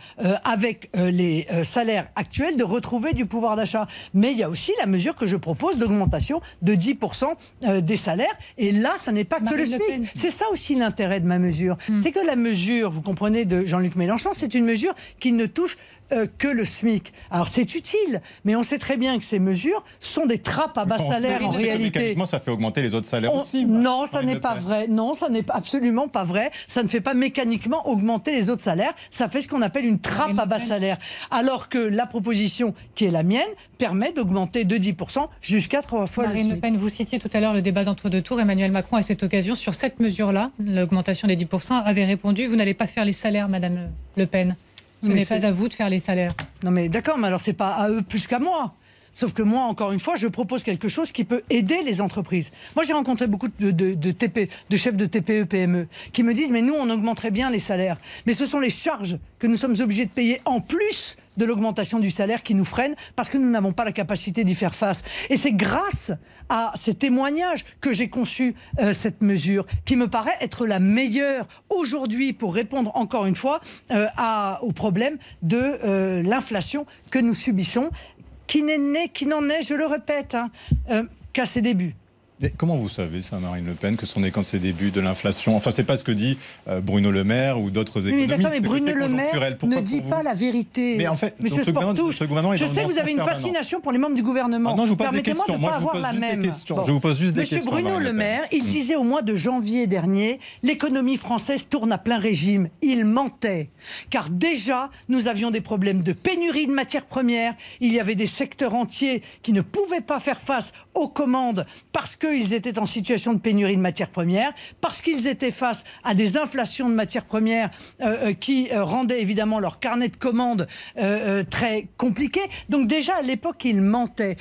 Speaker 4: avec les salaires actuels, de retrouver du pouvoir d'achat. Mais il y a aussi la mesure que je propose d'augmentation augmentation de 10% euh, des salaires. Et là, ça n'est pas que le SMIC. C'est ça aussi l'intérêt de ma mesure. Hmm. C'est que la mesure, vous comprenez, de Jean-Luc Mélenchon, c'est une mesure qui ne touche euh, que le SMIC. Alors c'est utile, mais on sait très bien que ces mesures sont des trappes à bas salaire en réalité.
Speaker 3: ça fait augmenter les autres salaires aussi.
Speaker 4: Non, ça n'est pas vrai. Non, ça n'est absolument pas vrai. Ça ne fait pas mécaniquement augmenter les autres salaires. Ça fait ce qu'on appelle une trappe à bas salaire. Alors que la proposition qui est la mienne permet d'augmenter de 10% jusqu'à trois fois
Speaker 6: Marine
Speaker 4: le
Speaker 6: Le Pen, vous citiez tout à l'heure le débat d'entre-deux tours. Emmanuel Macron, à cette occasion, sur cette mesure-là, l'augmentation des 10%, avait répondu Vous n'allez pas faire les salaires, Madame Le Pen. Ce n'est pas à vous de faire les salaires.
Speaker 4: Non mais d'accord, mais alors c'est pas à eux plus qu'à moi. Sauf que moi, encore une fois, je propose quelque chose qui peut aider les entreprises. Moi, j'ai rencontré beaucoup de, de, de chefs de TPE, PME, qui me disent, mais nous, on augmenterait bien les salaires. Mais ce sont les charges que nous sommes obligés de payer en plus de l'augmentation du salaire qui nous freine parce que nous n'avons pas la capacité d'y faire face. Et c'est grâce à ces témoignages que j'ai conçu euh, cette mesure qui me paraît être la meilleure aujourd'hui pour répondre encore une fois euh, au problème de euh, l'inflation que nous subissons qui n'est né, qui n'en est, je le répète, hein, qu'à ses débuts
Speaker 3: comment vous savez ça, Marine Le Pen, que ce n'est qu'en ses débuts de l'inflation? Enfin, c'est pas ce que dit euh, Bruno Le Maire ou d'autres économistes.
Speaker 4: Mais, mais Bruno Le Maire ne dit pas la vérité. Mais en fait, Monsieur Sportouche, je sais que vous avez une fascination pour les membres du gouvernement.
Speaker 3: Ah non, je vous pose des questions. De pas avoir la même. Je vous pose juste des questions.
Speaker 4: Monsieur Bruno Le Maire, il mm. disait au mois de janvier dernier, l'économie française tourne à plein régime. Il mentait, car déjà nous avions des problèmes de pénurie de matières premières. Il y avait des secteurs entiers qui ne pouvaient pas faire face aux commandes parce que ils étaient en situation de pénurie de matières premières, parce qu'ils étaient face à des inflations de matières premières euh, euh, qui euh, rendaient évidemment leur carnet de commandes très compliqué. Donc déjà à l'époque, ils mentaient.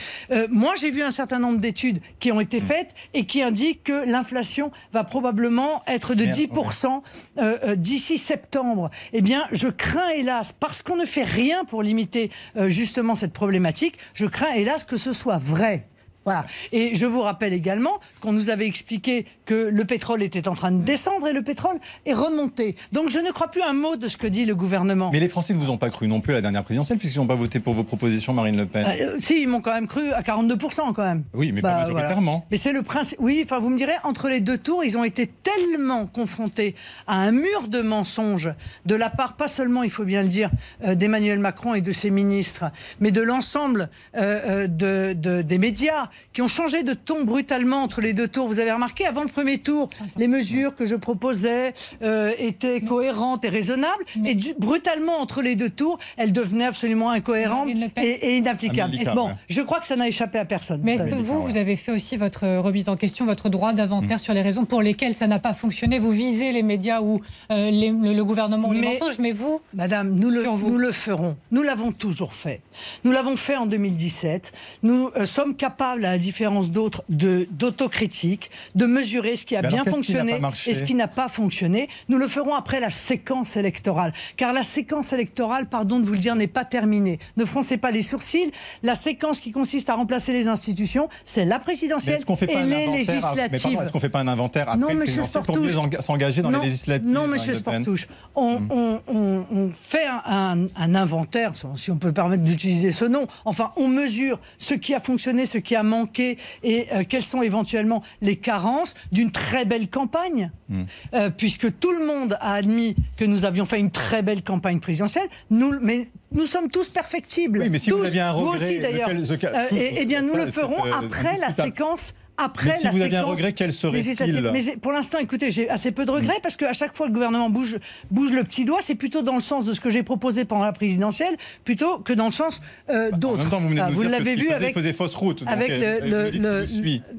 Speaker 4: moi, j'ai vu un certain nombre d'études qui ont été faites et qui indiquent que l'inflation va probablement être de 10% d'ici septembre. Eh bien, je crains hélas, parce qu'on ne fait rien pour limiter justement cette problématique, je crains hélas que ce soit vrai. Voilà. Et je vous rappelle également qu'on nous avait expliqué que le pétrole était en train de descendre et le pétrole est remonté. Donc je ne crois plus un mot de ce que dit le gouvernement.
Speaker 3: Mais les Français ne vous ont pas cru non plus à la dernière présidentielle puisqu'ils n'ont pas voté pour vos propositions, Marine Le Pen.
Speaker 4: Euh, si, ils m'ont quand même cru à 42% quand même.
Speaker 3: Oui, mais pas bah, majoritairement.
Speaker 4: Mais c'est le principe. Oui, enfin vous me direz, entre les deux tours, ils ont été tellement confrontés à un mur de mensonges de la part, pas seulement, il faut bien le dire, euh, d'Emmanuel Macron et de ses ministres, mais de l'ensemble euh, de, des médias qui ont changé de ton brutalement entre les deux tours. Vous avez remarqué, avant le premier tour, les mesures que je proposais euh, étaient cohérentes et raisonnables. Et brutalement, entre les deux tours, elles devenaient absolument incohérentes et, inapplicables. Bon, je crois que ça n'a échappé à personne.
Speaker 6: Mais est-ce que vous, vous avez fait aussi votre remise en question, votre droit d'inventaire mm. sur les raisons pour lesquelles ça n'a pas fonctionné? Vous visez les médias ou euh, le, gouvernement ou les mensonges, mais vous
Speaker 4: Madame, nous le, nous le ferons. Nous l'avons toujours fait. Nous l'avons fait en 2017. Nous euh, sommes capables à la différence d'autres, d'autocritique, de, mesurer ce qui a bien fonctionné et ce qui n'a pas fonctionné. Nous le ferons après la séquence électorale. Car la séquence électorale, pardon de vous le dire, n'est pas terminée. Ne froncez pas les sourcils. La séquence qui consiste à remplacer les institutions, c'est la présidentielle et les législatives.
Speaker 3: Est-ce qu'on ne fait pas un inventaire après non, le pour mieux s'engager dans les législatives
Speaker 4: Non, monsieur Sportouche. On, on, fait un, un inventaire, si on peut permettre d'utiliser ce nom. Enfin, on mesure ce qui a fonctionné, ce qui a manqué et euh, quelles sont éventuellement les carences d'une très belle campagne, hmm. euh, puisque tout le monde a admis que nous avions fait une très belle campagne présidentielle. Nous, mais nous sommes tous perfectibles.
Speaker 3: Oui, mais si vous aviez un regret,
Speaker 4: vous aussi d'ailleurs. Euh, eh bien, nous le ferons après la séquence après
Speaker 3: mais si vous aviez un regret, quel serait-il
Speaker 4: Mais pour l'instant, écoutez, j'ai assez peu de regrets mm. parce qu'à chaque fois que le gouvernement bouge, bouge le petit doigt, c'est plutôt dans le sens de ce que j'ai proposé pendant la présidentielle, plutôt que dans le sens euh, bah, d'autres.
Speaker 3: vous, ah, vous l'avez vu avec faisait fausse route.
Speaker 4: Avec le, le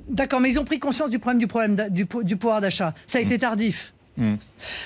Speaker 4: D'accord, mais ils ont pris conscience du problème du problème du, du pouvoir d'achat. Ça a été mm. tardif. Hmm.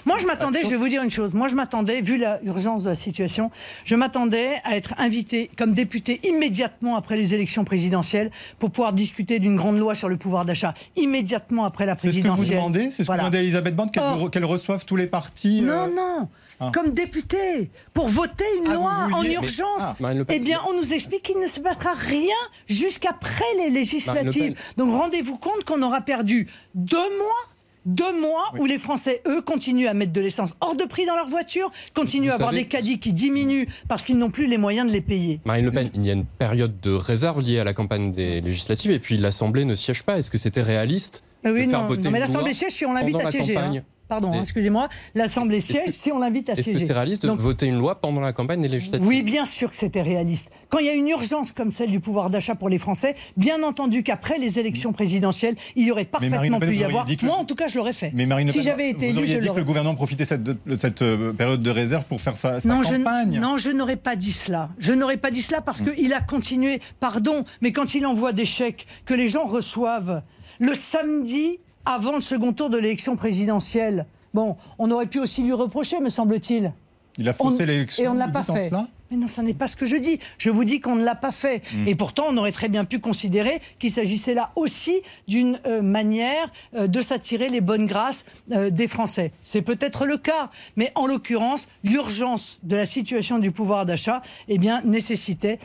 Speaker 4: Moi, je m'attendais, je vais vous dire une chose, moi, je m'attendais, vu l'urgence de la situation, je m'attendais à être invité comme député immédiatement après les élections présidentielles pour pouvoir discuter d'une grande loi sur le pouvoir d'achat, immédiatement après la présidentielle.
Speaker 3: C'est ce que vous demandez? C'est ce que vous demandez à Elisabeth Borne, qu'elle reçoive tous les partis
Speaker 4: Non, euh, non ah. Comme député, pour voter une ah, loi en urgence, ah, eh bien, on nous explique qu'il ne se passera rien jusqu'après les législatives. Donc, rendez-vous compte qu'on aura perdu deux mois deux mois où les Français, eux, continuent à mettre de l'essence hors de prix dans leur voiture, continuent à avoir des caddies qui diminuent parce qu'ils n'ont plus les moyens de les payer.
Speaker 5: Marine Le Pen, il y a une période de réserve liée à la campagne des législatives et puis l'Assemblée ne siège pas. Est-ce que c'était réaliste
Speaker 4: oui, de faire non, voter non, mais l'Assemblée siège si on l'invite à siéger. Hein. Pardon, excusez-moi, l'Assemblée siège si on l'invite à
Speaker 5: siéger.
Speaker 4: Est-ce
Speaker 5: que c'est réaliste de voter une loi pendant la campagne des législatives?
Speaker 4: Oui, bien sûr que c'était réaliste. Quand il y a une urgence comme celle du pouvoir d'achat pour les Français, bien entendu qu'après les élections présidentielle, il y aurait parfaitement pu y avoir. Moi, en tout cas, je l'aurais fait.
Speaker 3: Mais Marine
Speaker 4: si j'avais été
Speaker 3: élue, je dit que le gouvernement profitait de cette, euh, période de réserve pour faire sa,
Speaker 4: non,
Speaker 3: campagne.
Speaker 4: Je, non, je n'aurais pas dit cela. Je n'aurais pas dit cela parce mm. qu'il a continué. Pardon, mais quand il envoie des chèques que les gens reçoivent le samedi avant le second tour de l'élection présidentielle. Bon, on aurait pu aussi lui reprocher, me semble-t-il.
Speaker 3: Il a faussé l'élection.
Speaker 4: Et on ne l'a pas fait. Mais non, ça n'est pas ce que je dis. Je vous dis qu'on ne l'a pas fait. Mm. Et pourtant, on aurait très bien pu considérer qu'il s'agissait là aussi d'une euh, manière euh, de s'attirer les bonnes grâces euh, des Français. C'est peut-être le cas, mais en l'occurrence, l'urgence de la situation du pouvoir d'achat eh bien, nécessitait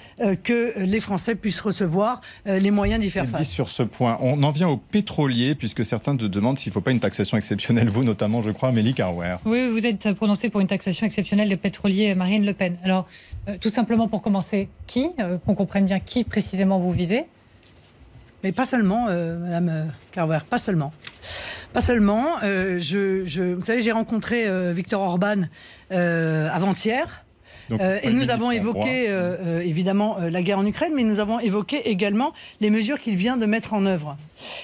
Speaker 4: que les Français puissent recevoir les moyens d'y faire face.
Speaker 3: sur ce point. On en vient aux pétroliers, puisque certains te demandent s'il ne faut pas une taxation exceptionnelle, vous notamment, je crois, Amélie Carwer.
Speaker 6: Oui, vous êtes prononcé pour une taxation exceptionnelle des pétroliers, Marine Le Pen. Alors, euh, tout simplement pour commencer, qui euh, Qu'on comprenne bien qui précisément vous visez
Speaker 4: mais pas seulement, euh, Madame Carver, pas seulement. Pas seulement. je, vous savez, j'ai rencontré Victor Orban avant-hier. et nous avons évoqué évidemment la guerre en Ukraine, mais nous avons évoqué également les mesures qu'il vient de mettre en œuvre.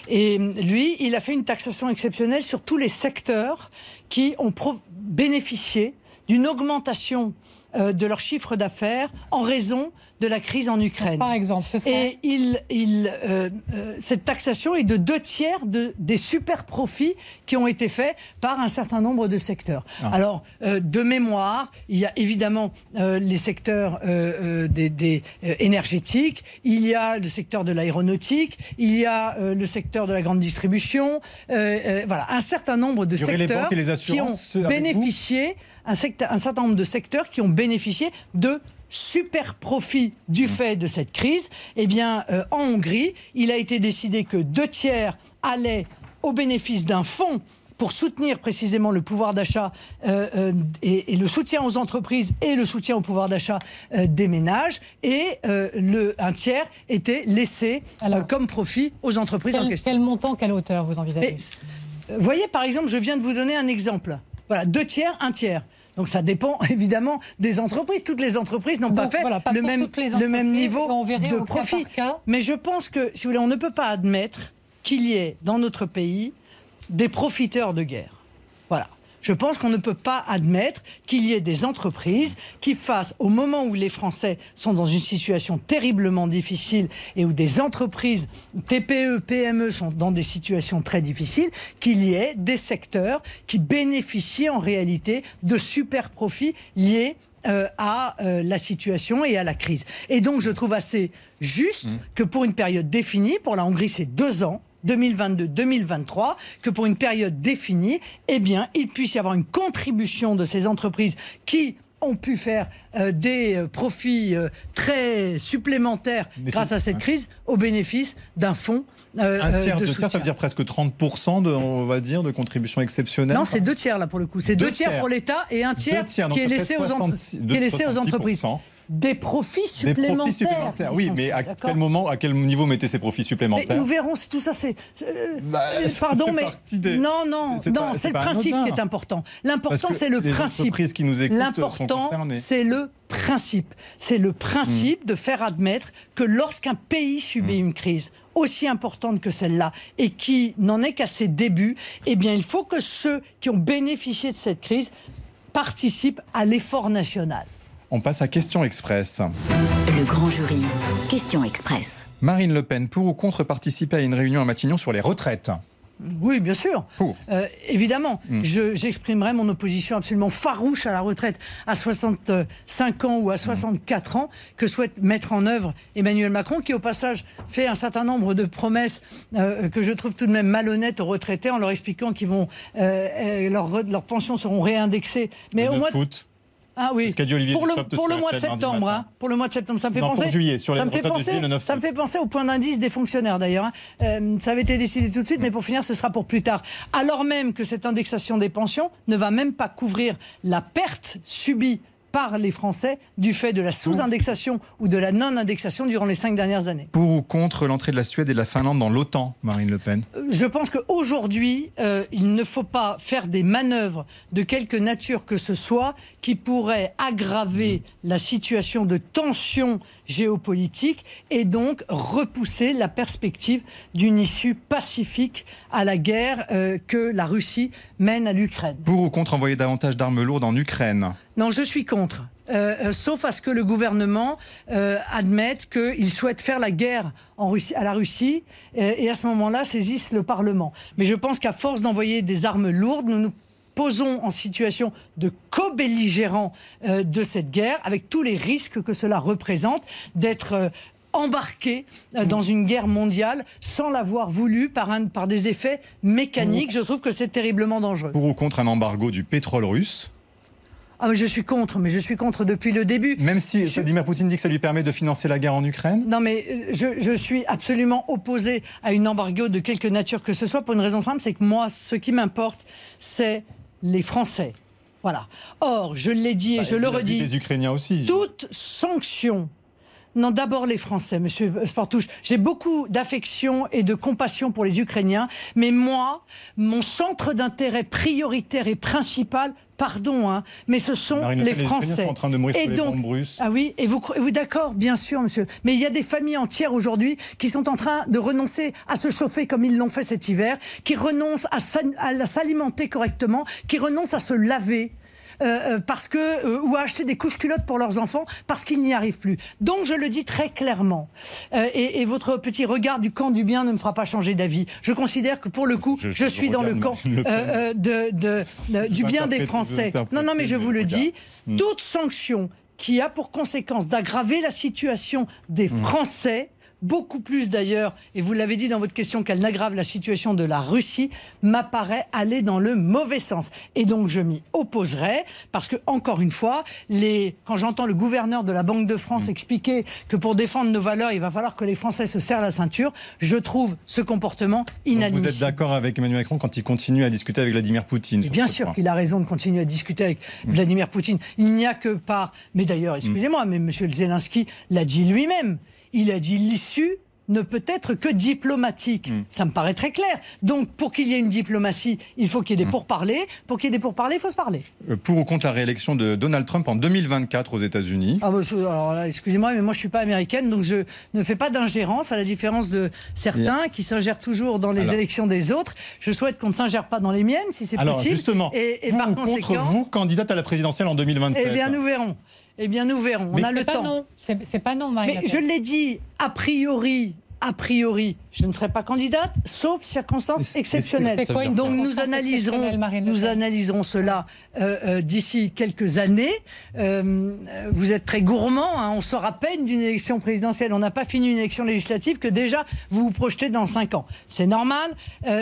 Speaker 4: Et lui, il a fait une taxation exceptionnelle sur tous les secteurs qui ont bénéficié d'une augmentation euh, de leur chiffre d'affaires en raison de la crise en Ukraine.
Speaker 6: Par exemple, ce
Speaker 4: serait... Et il, il, euh, euh, cette taxation est de deux tiers de, des super profits qui ont été faits par un certain nombre de secteurs. Ah. Alors, de mémoire, il y a évidemment les secteurs des, des énergétiques, il y a le secteur de l'aéronautique, il y a le secteur de la grande distribution, voilà, un certain nombre de secteurs qui ont bénéficié un, un, certain nombre de secteurs qui ont bénéficié de super profits du mmh. fait de cette crise. Eh bien, euh, en Hongrie, il a été décidé que deux tiers allaient au bénéfice d'un fonds pour soutenir précisément le pouvoir d'achat euh, euh, et, le soutien aux entreprises et le soutien au pouvoir d'achat des ménages, et le, un tiers était laissé comme profit aux entreprises
Speaker 6: en question. Quel montant, quelle hauteur vous envisagez?
Speaker 4: Voyez, par exemple, je viens de vous donner un exemple. Voilà, deux tiers, un tiers. Donc ça dépend évidemment des entreprises. Toutes les entreprises n'ont pas fait le, même, le même niveau de profit. Mais je pense que, si vous voulez, on ne peut pas admettre qu'il y ait dans notre pays des profiteurs de guerre. Voilà. Je pense qu'on ne peut pas admettre qu'il y ait des entreprises qui fassent, au moment où les Français sont dans une situation terriblement difficile et où des entreprises TPE, PME sont dans des situations très difficiles, qu'il y ait des secteurs qui bénéficient en réalité de super profits liés euh, à euh, la situation et à la crise. Et donc je trouve assez juste mmh. que pour une période définie, pour la Hongrie c'est deux ans, 2022-2023 que pour une période définie, eh bien, il puisse y avoir une contribution de ces entreprises qui ont pu faire euh, des euh, profits euh, très supplémentaires grâce à cette crise au bénéfice d'un fonds.
Speaker 3: un tiers de, ça veut dire presque 30% de, on va dire, de contribution exceptionnelle
Speaker 4: Non, c'est deux tiers là pour le coup. C'est deux, tiers, pour l'État et un tiers, qui est laissé, aux, qui est laissé aux entreprises des profits supplémentaires. Des profits supplémentaires,
Speaker 3: oui, mais à quel moment, à quel niveau mettez ces profits supplémentaires
Speaker 4: Nous verrons si tout ça c'est. Bah, pardon, mais non, non, non, c'est le principe qui est important. L'important, c'est le principe. L'important, c'est le principe. C'est le principe hmm. de faire admettre que lorsqu'un pays subit hmm. une crise aussi importante que celle-là et qui n'en est qu'à ses débuts, eh bien, il faut que ceux qui ont bénéficié de cette crise participent à l'effort national.
Speaker 3: On passe à Question Express.
Speaker 2: Le grand jury, Question Express.
Speaker 3: Marine Le Pen, pour ou contre participer à une réunion à Matignon sur les retraites
Speaker 4: oui, bien sûr. Euh, évidemment, hmm. j'exprimerai mon opposition absolument farouche à la retraite à 65 ans ou à 64 ans que souhaite mettre en œuvre Emmanuel Macron, qui au passage fait un certain nombre de promesses euh, que je trouve tout de même malhonnêtes aux retraités en leur expliquant qu'ils vont euh, leurs pensions seront réindexées.
Speaker 3: Mais au moins. Foot
Speaker 4: Ah oui. pour, le, pour le mois de septembre, hein. pour le mois de septembre, ça me fait penser.
Speaker 3: Pour juillet, sur les
Speaker 4: ça me fait penser, ça me fait penser au point d'indice des fonctionnaires d'ailleurs. Hein. Euh, ça avait été décidé tout de suite, mais pour finir, ce sera pour plus tard. Alors même que cette indexation des pensions ne va même pas couvrir la perte subie par les Français du fait de la sous-indexation ou de la non-indexation durant les cinq dernières années.
Speaker 3: Pour ou contre l'entrée de la Suède et de la Finlande dans l'OTAN, Marine Le Pen?
Speaker 4: Euh, Je pense qu'aujourd'hui, euh, il ne faut pas faire des manœuvres de quelque nature que ce soit qui pourraient aggraver la situation de tension géopolitique et donc repousser la perspective d'une issue pacifique à la guerre euh, que la Russie mène à l'Ukraine.
Speaker 3: Pour ou contre envoyer davantage d'armes lourdes en Ukraine?
Speaker 4: Non, je suis contre. Euh, euh, sauf à ce que le gouvernement euh, admette qu'il souhaite faire la guerre en Russie, à la Russie et à ce moment-là saisisse le Parlement. Mais je pense qu'à force d'envoyer des armes lourdes, nous nous posons en situation de co-belligérant de cette guerre, avec tous les risques que cela représente, d'être embarqué dans une guerre mondiale sans l'avoir voulu par, un, par des effets mécaniques. Je trouve que c'est terriblement dangereux.
Speaker 3: Pour ou contre un embargo du pétrole russe?
Speaker 4: Ah, mais je suis contre, mais je suis contre depuis le début.
Speaker 3: Même si Vladimir Poutine dit que ça lui permet de financer la guerre en Ukraine?
Speaker 4: Non, mais euh, je, je, suis absolument opposé à une embargo de quelque nature que ce soit pour une raison simple, c'est que moi, ce qui m'importe, c'est les Français. Voilà. Or, je l'ai dit et bah, je le redis.
Speaker 3: Les Ukrainiens aussi.
Speaker 4: Toute sanction non, d'abord les Français, Monsieur Sportouche. J'ai beaucoup d'affection et de compassion pour les Ukrainiens, mais moi, mon centre d'intérêt prioritaire et principal, pardon, hein, mais ce sont les Français.
Speaker 3: sont en train de mourir et donc,
Speaker 4: ah oui, et vous, vous d'accord, bien sûr, monsieur. Mais il y a des familles entières aujourd'hui qui sont en train de renoncer à se chauffer comme ils l'ont fait cet hiver, qui renoncent à s'alimenter correctement, qui renoncent à se laver. Euh, euh, parce que euh, ou à acheter des couches culottes pour leurs enfants parce qu'ils n'y arrivent plus. Donc je le dis très clairement. Et, et, votre petit regard du camp du bien ne me fera pas changer d'avis. Je considère que pour le coup, je, suis dans le camp de, de, du bien des Français. Non, non, mais je vous le dis, toute sanction qui a pour conséquence d'aggraver la situation des hmm. Français beaucoup plus d'ailleurs, et vous l'avez dit dans votre question, qu'elle n'aggrave la situation de la Russie, m'apparaît aller dans le mauvais sens. Et donc je m'y opposerai, parce que, encore une fois, les... quand j'entends le gouverneur de la Banque de France mm. expliquer que pour défendre nos valeurs, il va falloir que les Français se serrent la ceinture, je trouve ce comportement inadmissible.
Speaker 3: vous êtes d'accord avec Emmanuel Macron quand il continue à discuter avec Vladimir Poutine
Speaker 4: Bien sûr qu'il a raison de continuer à discuter avec mm. Vladimir Poutine. Il n'y a que par... Mais d'ailleurs, excusez-moi, mais M. Zelensky l'a dit lui-même il a dit l'issue ne peut être que diplomatique. Hmm. Ça me paraît très clair. Donc, pour qu'il y ait une diplomatie, il faut qu'il y ait des hmm. pourparlers. Pour qu'il y ait des pourparlers, il faut se parler.
Speaker 3: Euh, pour ou contre la réélection de Donald Trump en 2024 aux États-Unis?
Speaker 4: Ah, bah, Alors excusez-moi, mais moi, je ne suis pas américaine, donc je ne fais pas d'ingérence, à la différence de certains qui s'ingèrent toujours dans les élections des autres. Je souhaite qu'on ne s'ingère pas dans les miennes, si c'est possible.
Speaker 3: justement, et, par contre, vous, candidate à la présidentielle en 2027
Speaker 4: Eh bien, nous verrons. Eh bien, nous verrons. On a le temps.
Speaker 6: C'est pas non, Marie.
Speaker 4: Mais je l'ai dit, a priori, a priori, je ne serai pas candidate, sauf circonstances exceptionnelles. Donc nous analyserons, nous analyserons cela euh, euh, d'ici quelques années. Euh, vous êtes très gourmand, hein. on sort à peine d'une élection présidentielle, on n'a pas fini une élection législative que déjà vous vous projetez dans cinq ans. C'est normal,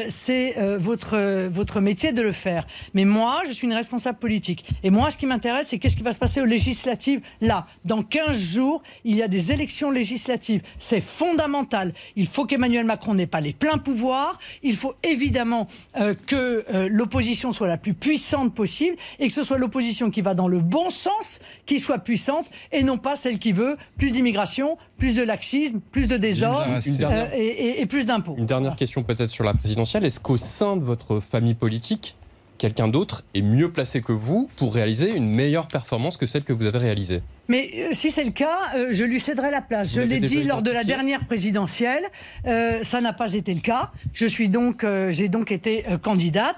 Speaker 4: c'est votre, votre métier de le faire. Mais moi, je suis une responsable politique. Et moi, ce qui m'intéresse, c'est qu'est-ce qui va se passer aux législatives là. Dans 15 jours, il y a des élections législatives. C'est fondamental. Il faut qu'Emmanuel Macron n'ait pas les pleins pouvoirs. Il faut évidemment euh, que euh, l'opposition soit la plus puissante possible et que ce soit l'opposition qui va dans le bon sens, qui soit puissante et non pas celle qui veut plus d'immigration, plus de laxisme, plus de désordre euh, et, plus d'impôts.
Speaker 5: Une dernière question peut-être sur la présidentielle. Est-ce qu'au sein de votre famille politique, quelqu'un d'autre est mieux placé que vous pour réaliser une meilleure performance que celle que vous avez réalisée?
Speaker 4: Mais euh, si c'est le cas, euh, je lui céderai la place. je l'ai dit lors de la dernière présidentielle, euh, ça n'a pas été le cas. Je suis donc, j'ai donc été candidate.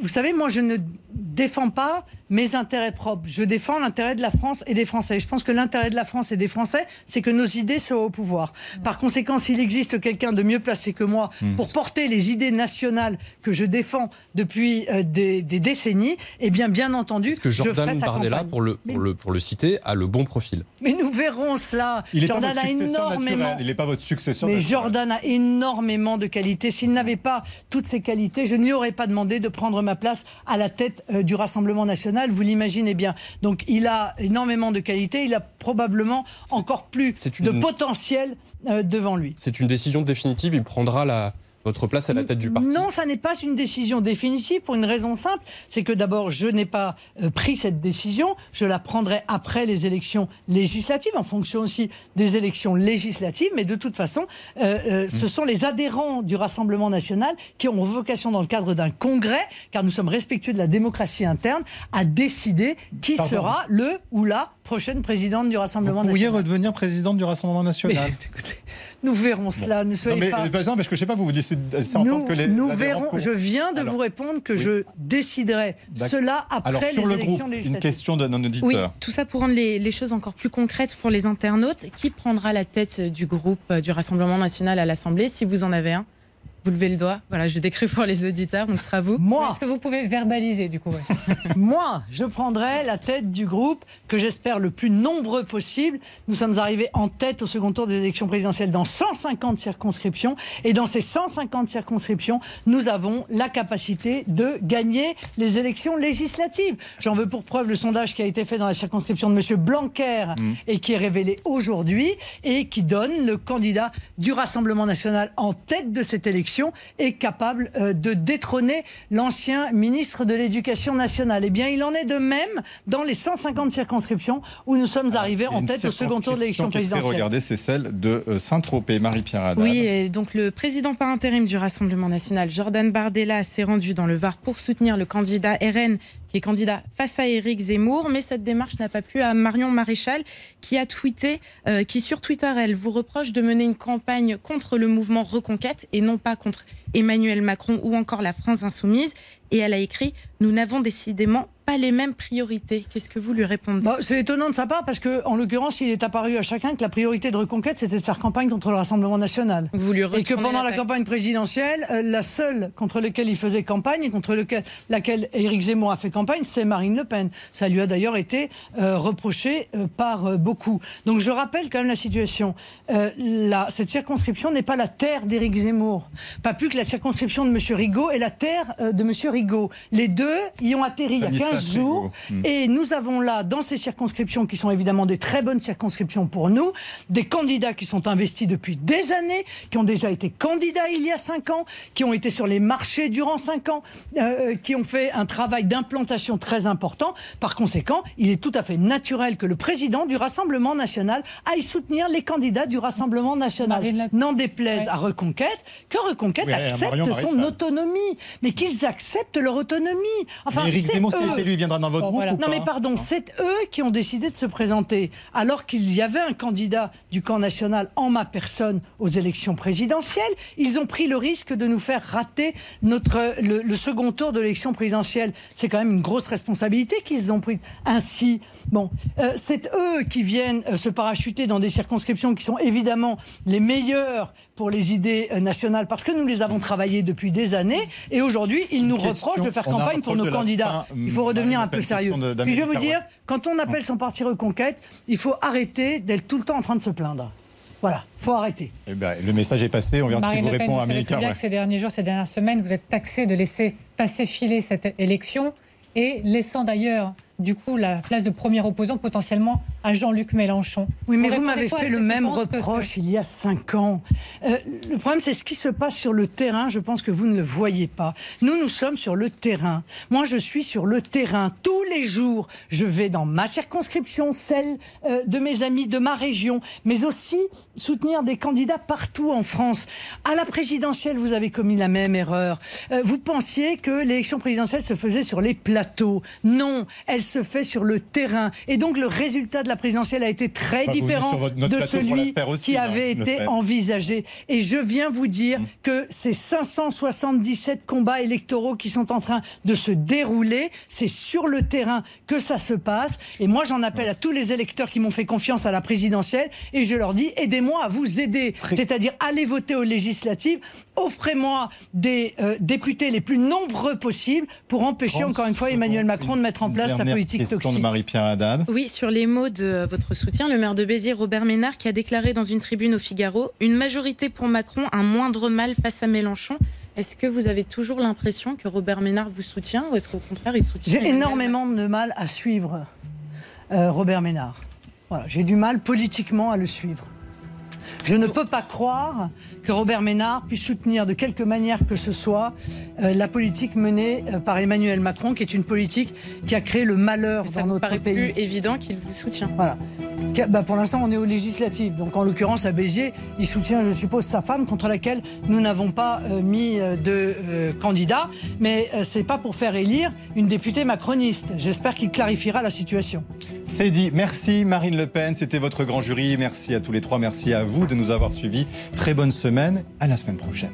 Speaker 4: vous savez, moi, je ne défends pas mes intérêts propres. Je défends l'intérêt de la France et des Français. Je pense que l'intérêt de la France et des Français, c'est que nos idées soient au pouvoir. Par conséquent, s'il existe quelqu'un de mieux placé que moi hmm. pour porter les idées nationales que je défends depuis des, décennies, eh bien, bien entendu,
Speaker 5: que Jordan je ferai sa Bardella, pour le, pour, le, pour le citer, a le bon profil.
Speaker 4: Mais nous verrons cela.
Speaker 3: Il Jordan a énormément. Il n'est pas votre successeur.
Speaker 4: Mais Jordan a énormément de qualités. S'il n'avait pas toutes ces qualités, je ne lui aurais pas demandé de prendre ma place à la tête euh, du Rassemblement national. Vous l'imaginez bien. Donc il a énormément de qualités. Il a probablement encore plus de potentiel euh, devant lui.
Speaker 5: C'est une décision définitive. Il prendra la votre place à la tête du parti.
Speaker 4: Non, ça n'est pas une décision définitive pour une raison simple, c'est que d'abord, je n'ai pas euh, pris cette décision, je la prendrai après les élections législatives, en fonction aussi des élections législatives, mais de toute façon, euh, euh, ce mm. sont les adhérents du Rassemblement national qui ont vocation dans le cadre d'un congrès, car nous sommes respectueux de la démocratie interne, à décider qui sera le ou la prochaine présidente du Rassemblement national. Vous
Speaker 3: pourriez redevenir présidente du Rassemblement national
Speaker 4: Nous verrons cela, ne soyez
Speaker 3: mais,
Speaker 4: pas...
Speaker 3: parce que je sais pas, vous vous dites
Speaker 4: nous, que les, nous verrons. Je viens de vous répondre que je déciderai cela après
Speaker 3: Alors, sur
Speaker 4: les
Speaker 3: le
Speaker 4: élections
Speaker 3: groupe, Une question d'un auditeur.
Speaker 7: Oui, tout ça pour rendre les, choses encore plus concrètes pour les internautes. Qui prendra la tête du groupe euh, du Rassemblement national à l'Assemblée, si vous en avez un? Vous levez le doigt. Voilà, je décris pour les auditeurs, donc ce sera vous.
Speaker 4: Moi.
Speaker 6: Est-ce que vous pouvez verbaliser du coup
Speaker 4: Moi, je prendrai la tête du groupe que j'espère le plus nombreux possible. Nous sommes arrivés en tête au second tour des élections présidentielles dans 150 circonscriptions. Et dans ces 150 circonscriptions, nous avons la capacité de gagner les élections législatives. J'en veux pour preuve le sondage qui a été fait dans la circonscription de M. Blanquer mmh. et qui est révélé aujourd'hui et qui donne le candidat du Rassemblement national en tête de cette élection est capable euh, de détrôner l'ancien ministre de l'Éducation nationale. Eh bien, il en est de même dans les 150 circonscriptions où nous sommes ah, arrivés en tête au second tour de l'élection présidentielle.
Speaker 3: Regardez, c'est celle de euh, Saint-Tropez, Marie-Pierre Haddad.
Speaker 7: Oui, et donc le président par intérim du Rassemblement national, Jordan Bardella, s'est rendu dans le Var pour soutenir le candidat RN qui est candidat face à Éric Zemmour, mais cette démarche n'a pas plu à Marion Maréchal, qui a tweeté, euh, qui sur Twitter, elle vous reproche de mener une campagne contre le mouvement Reconquête et non pas contre Emmanuel Macron ou encore la France insoumise. Et elle a écrit Nous n'avons décidément pas les mêmes priorités. Qu'est-ce que vous lui répondez?
Speaker 4: Bah, C'est étonnant de sa part parce que, en l'occurrence, il est apparu à chacun que la priorité de Reconquête, c'était de faire campagne contre le Rassemblement national.
Speaker 7: Vous lui
Speaker 4: et que pendant la, campagne présidentielle, euh, la seule contre laquelle il faisait campagne et contre lequel, laquelle Éric Zemmour a fait campagne, c'est Marine Le Pen. Ça lui a d'ailleurs été euh, reproché euh, par beaucoup. Donc je rappelle quand même la situation. La, cette circonscription n'est pas la terre d'Éric Zemmour. Pas plus que la circonscription de M. Rigaud est la terre de M. Rigaud. Les deux y ont atterri il y a 15 jours. Hmm. Et nous avons là, dans ces circonscriptions, qui sont évidemment des très bonnes circonscriptions pour nous, des candidats qui sont investis depuis des années, qui ont déjà été candidats il y a cinq ans, qui ont été sur les marchés durant cinq ans, euh, qui ont fait un travail d'implantation très important. Par conséquent, il est tout à fait naturel que le président du Rassemblement national aille soutenir les candidats du Rassemblement national. N'en déplaise à Reconquête, que Reconquête accepte son autonomie. Mais qu'ils acceptent leur autonomie.
Speaker 3: Enfin, c'est eux lui viendra dans votre groupe
Speaker 4: Non, mais pardon, c'est eux qui ont décidé de se présenter, alors qu'il y avait un candidat du camp national en ma personne aux élections présidentielles. Ils ont pris le risque de nous faire rater notre, le, second tour de l'élection présidentielle. C'est quand même une grosse responsabilité qu'ils ont prise. Ainsi, bon, euh, c'est eux qui viennent euh, se parachuter dans des circonscriptions qui sont évidemment les meilleures pour les idées euh, nationales parce que nous les avons travaillées depuis des années et aujourd'hui ils nous reprochent de faire campagne pour nos candidats. Il faut devenir un peu sérieux. Puis je vais vous dire, quand on appelle son parti Reconquête, il faut arrêter d'être tout le temps en train de se plaindre. Voilà, faut arrêter.
Speaker 3: Eh ben, le message est passé, on vient de vous répondre à Américain.
Speaker 6: bien que ces derniers jours, ces dernières semaines, vous êtes taxé de laisser passer filer cette élection et laissant d'ailleurs du coup la place de premier opposant potentiellement à Jean-Luc Mélenchon.
Speaker 4: Oui, mais vous, m'avez fait le même reproche il y a cinq ans. Euh, le problème, c'est ce qui se passe sur le terrain. Je pense que vous ne le voyez pas. Nous, nous sommes sur le terrain. Moi, je suis sur le terrain tous les jours. Je vais dans ma circonscription, celle euh, de mes amis de ma région, mais aussi soutenir des candidats partout en France. À la présidentielle, vous avez commis la même erreur. Euh, vous pensiez que l'élection présidentielle se faisait sur les plateaux. Non, elle se fait sur le terrain. Et donc le résultat de la présidentielle a été très différent de celui qui avait été envisagé. Et je viens vous dire mm. que ces 577 combats électoraux qui sont en train de se dérouler, c'est sur le terrain que ça se passe. Et moi, j'en appelle à tous les électeurs qui m'ont fait confiance à la présidentielle et je leur dis aidez-moi à vous aider. C'est-à-dire allez voter aux législatives, offrez-moi des euh, députés les plus nombreux possibles pour empêcher encore une fois Emmanuel Macron de mettre en place sa politique
Speaker 3: question de Marie-Pierre Haddad.
Speaker 7: Oui, sur les mots de votre soutien, le maire de Béziers, Robert Ménard, qui a déclaré dans une tribune au Figaro Une majorité pour Macron, un moindre mal face à Mélenchon. Est-ce que vous avez toujours l'impression que Robert Ménard vous soutient ou est-ce qu'au contraire il soutient
Speaker 4: J'ai énormément de mal à suivre euh, Robert Ménard. J'ai du mal politiquement à le suivre. Je ne peux pas croire que Robert Ménard puisse soutenir de quelque manière que ce soit euh, la politique menée euh, par Emmanuel Macron, qui est une politique qui a créé le malheur dans notre
Speaker 7: paraît
Speaker 4: pays.
Speaker 7: plus évident qu'il vous soutient.
Speaker 4: Voilà. Bah, pour l'instant, on est aux législatives. Donc, en l'occurrence, à Béziers, il soutient, je suppose, sa femme, contre laquelle nous n'avons pas euh, mis de candidat. Mais c'est pas pour faire élire une députée macroniste. J'espère qu'il clarifiera la situation.
Speaker 3: C'est dit. Merci Marine Le Pen. C'était votre grand jury. Merci à tous les trois. Merci à de nous avoir suivis. Très bonne semaine. À la semaine prochaine.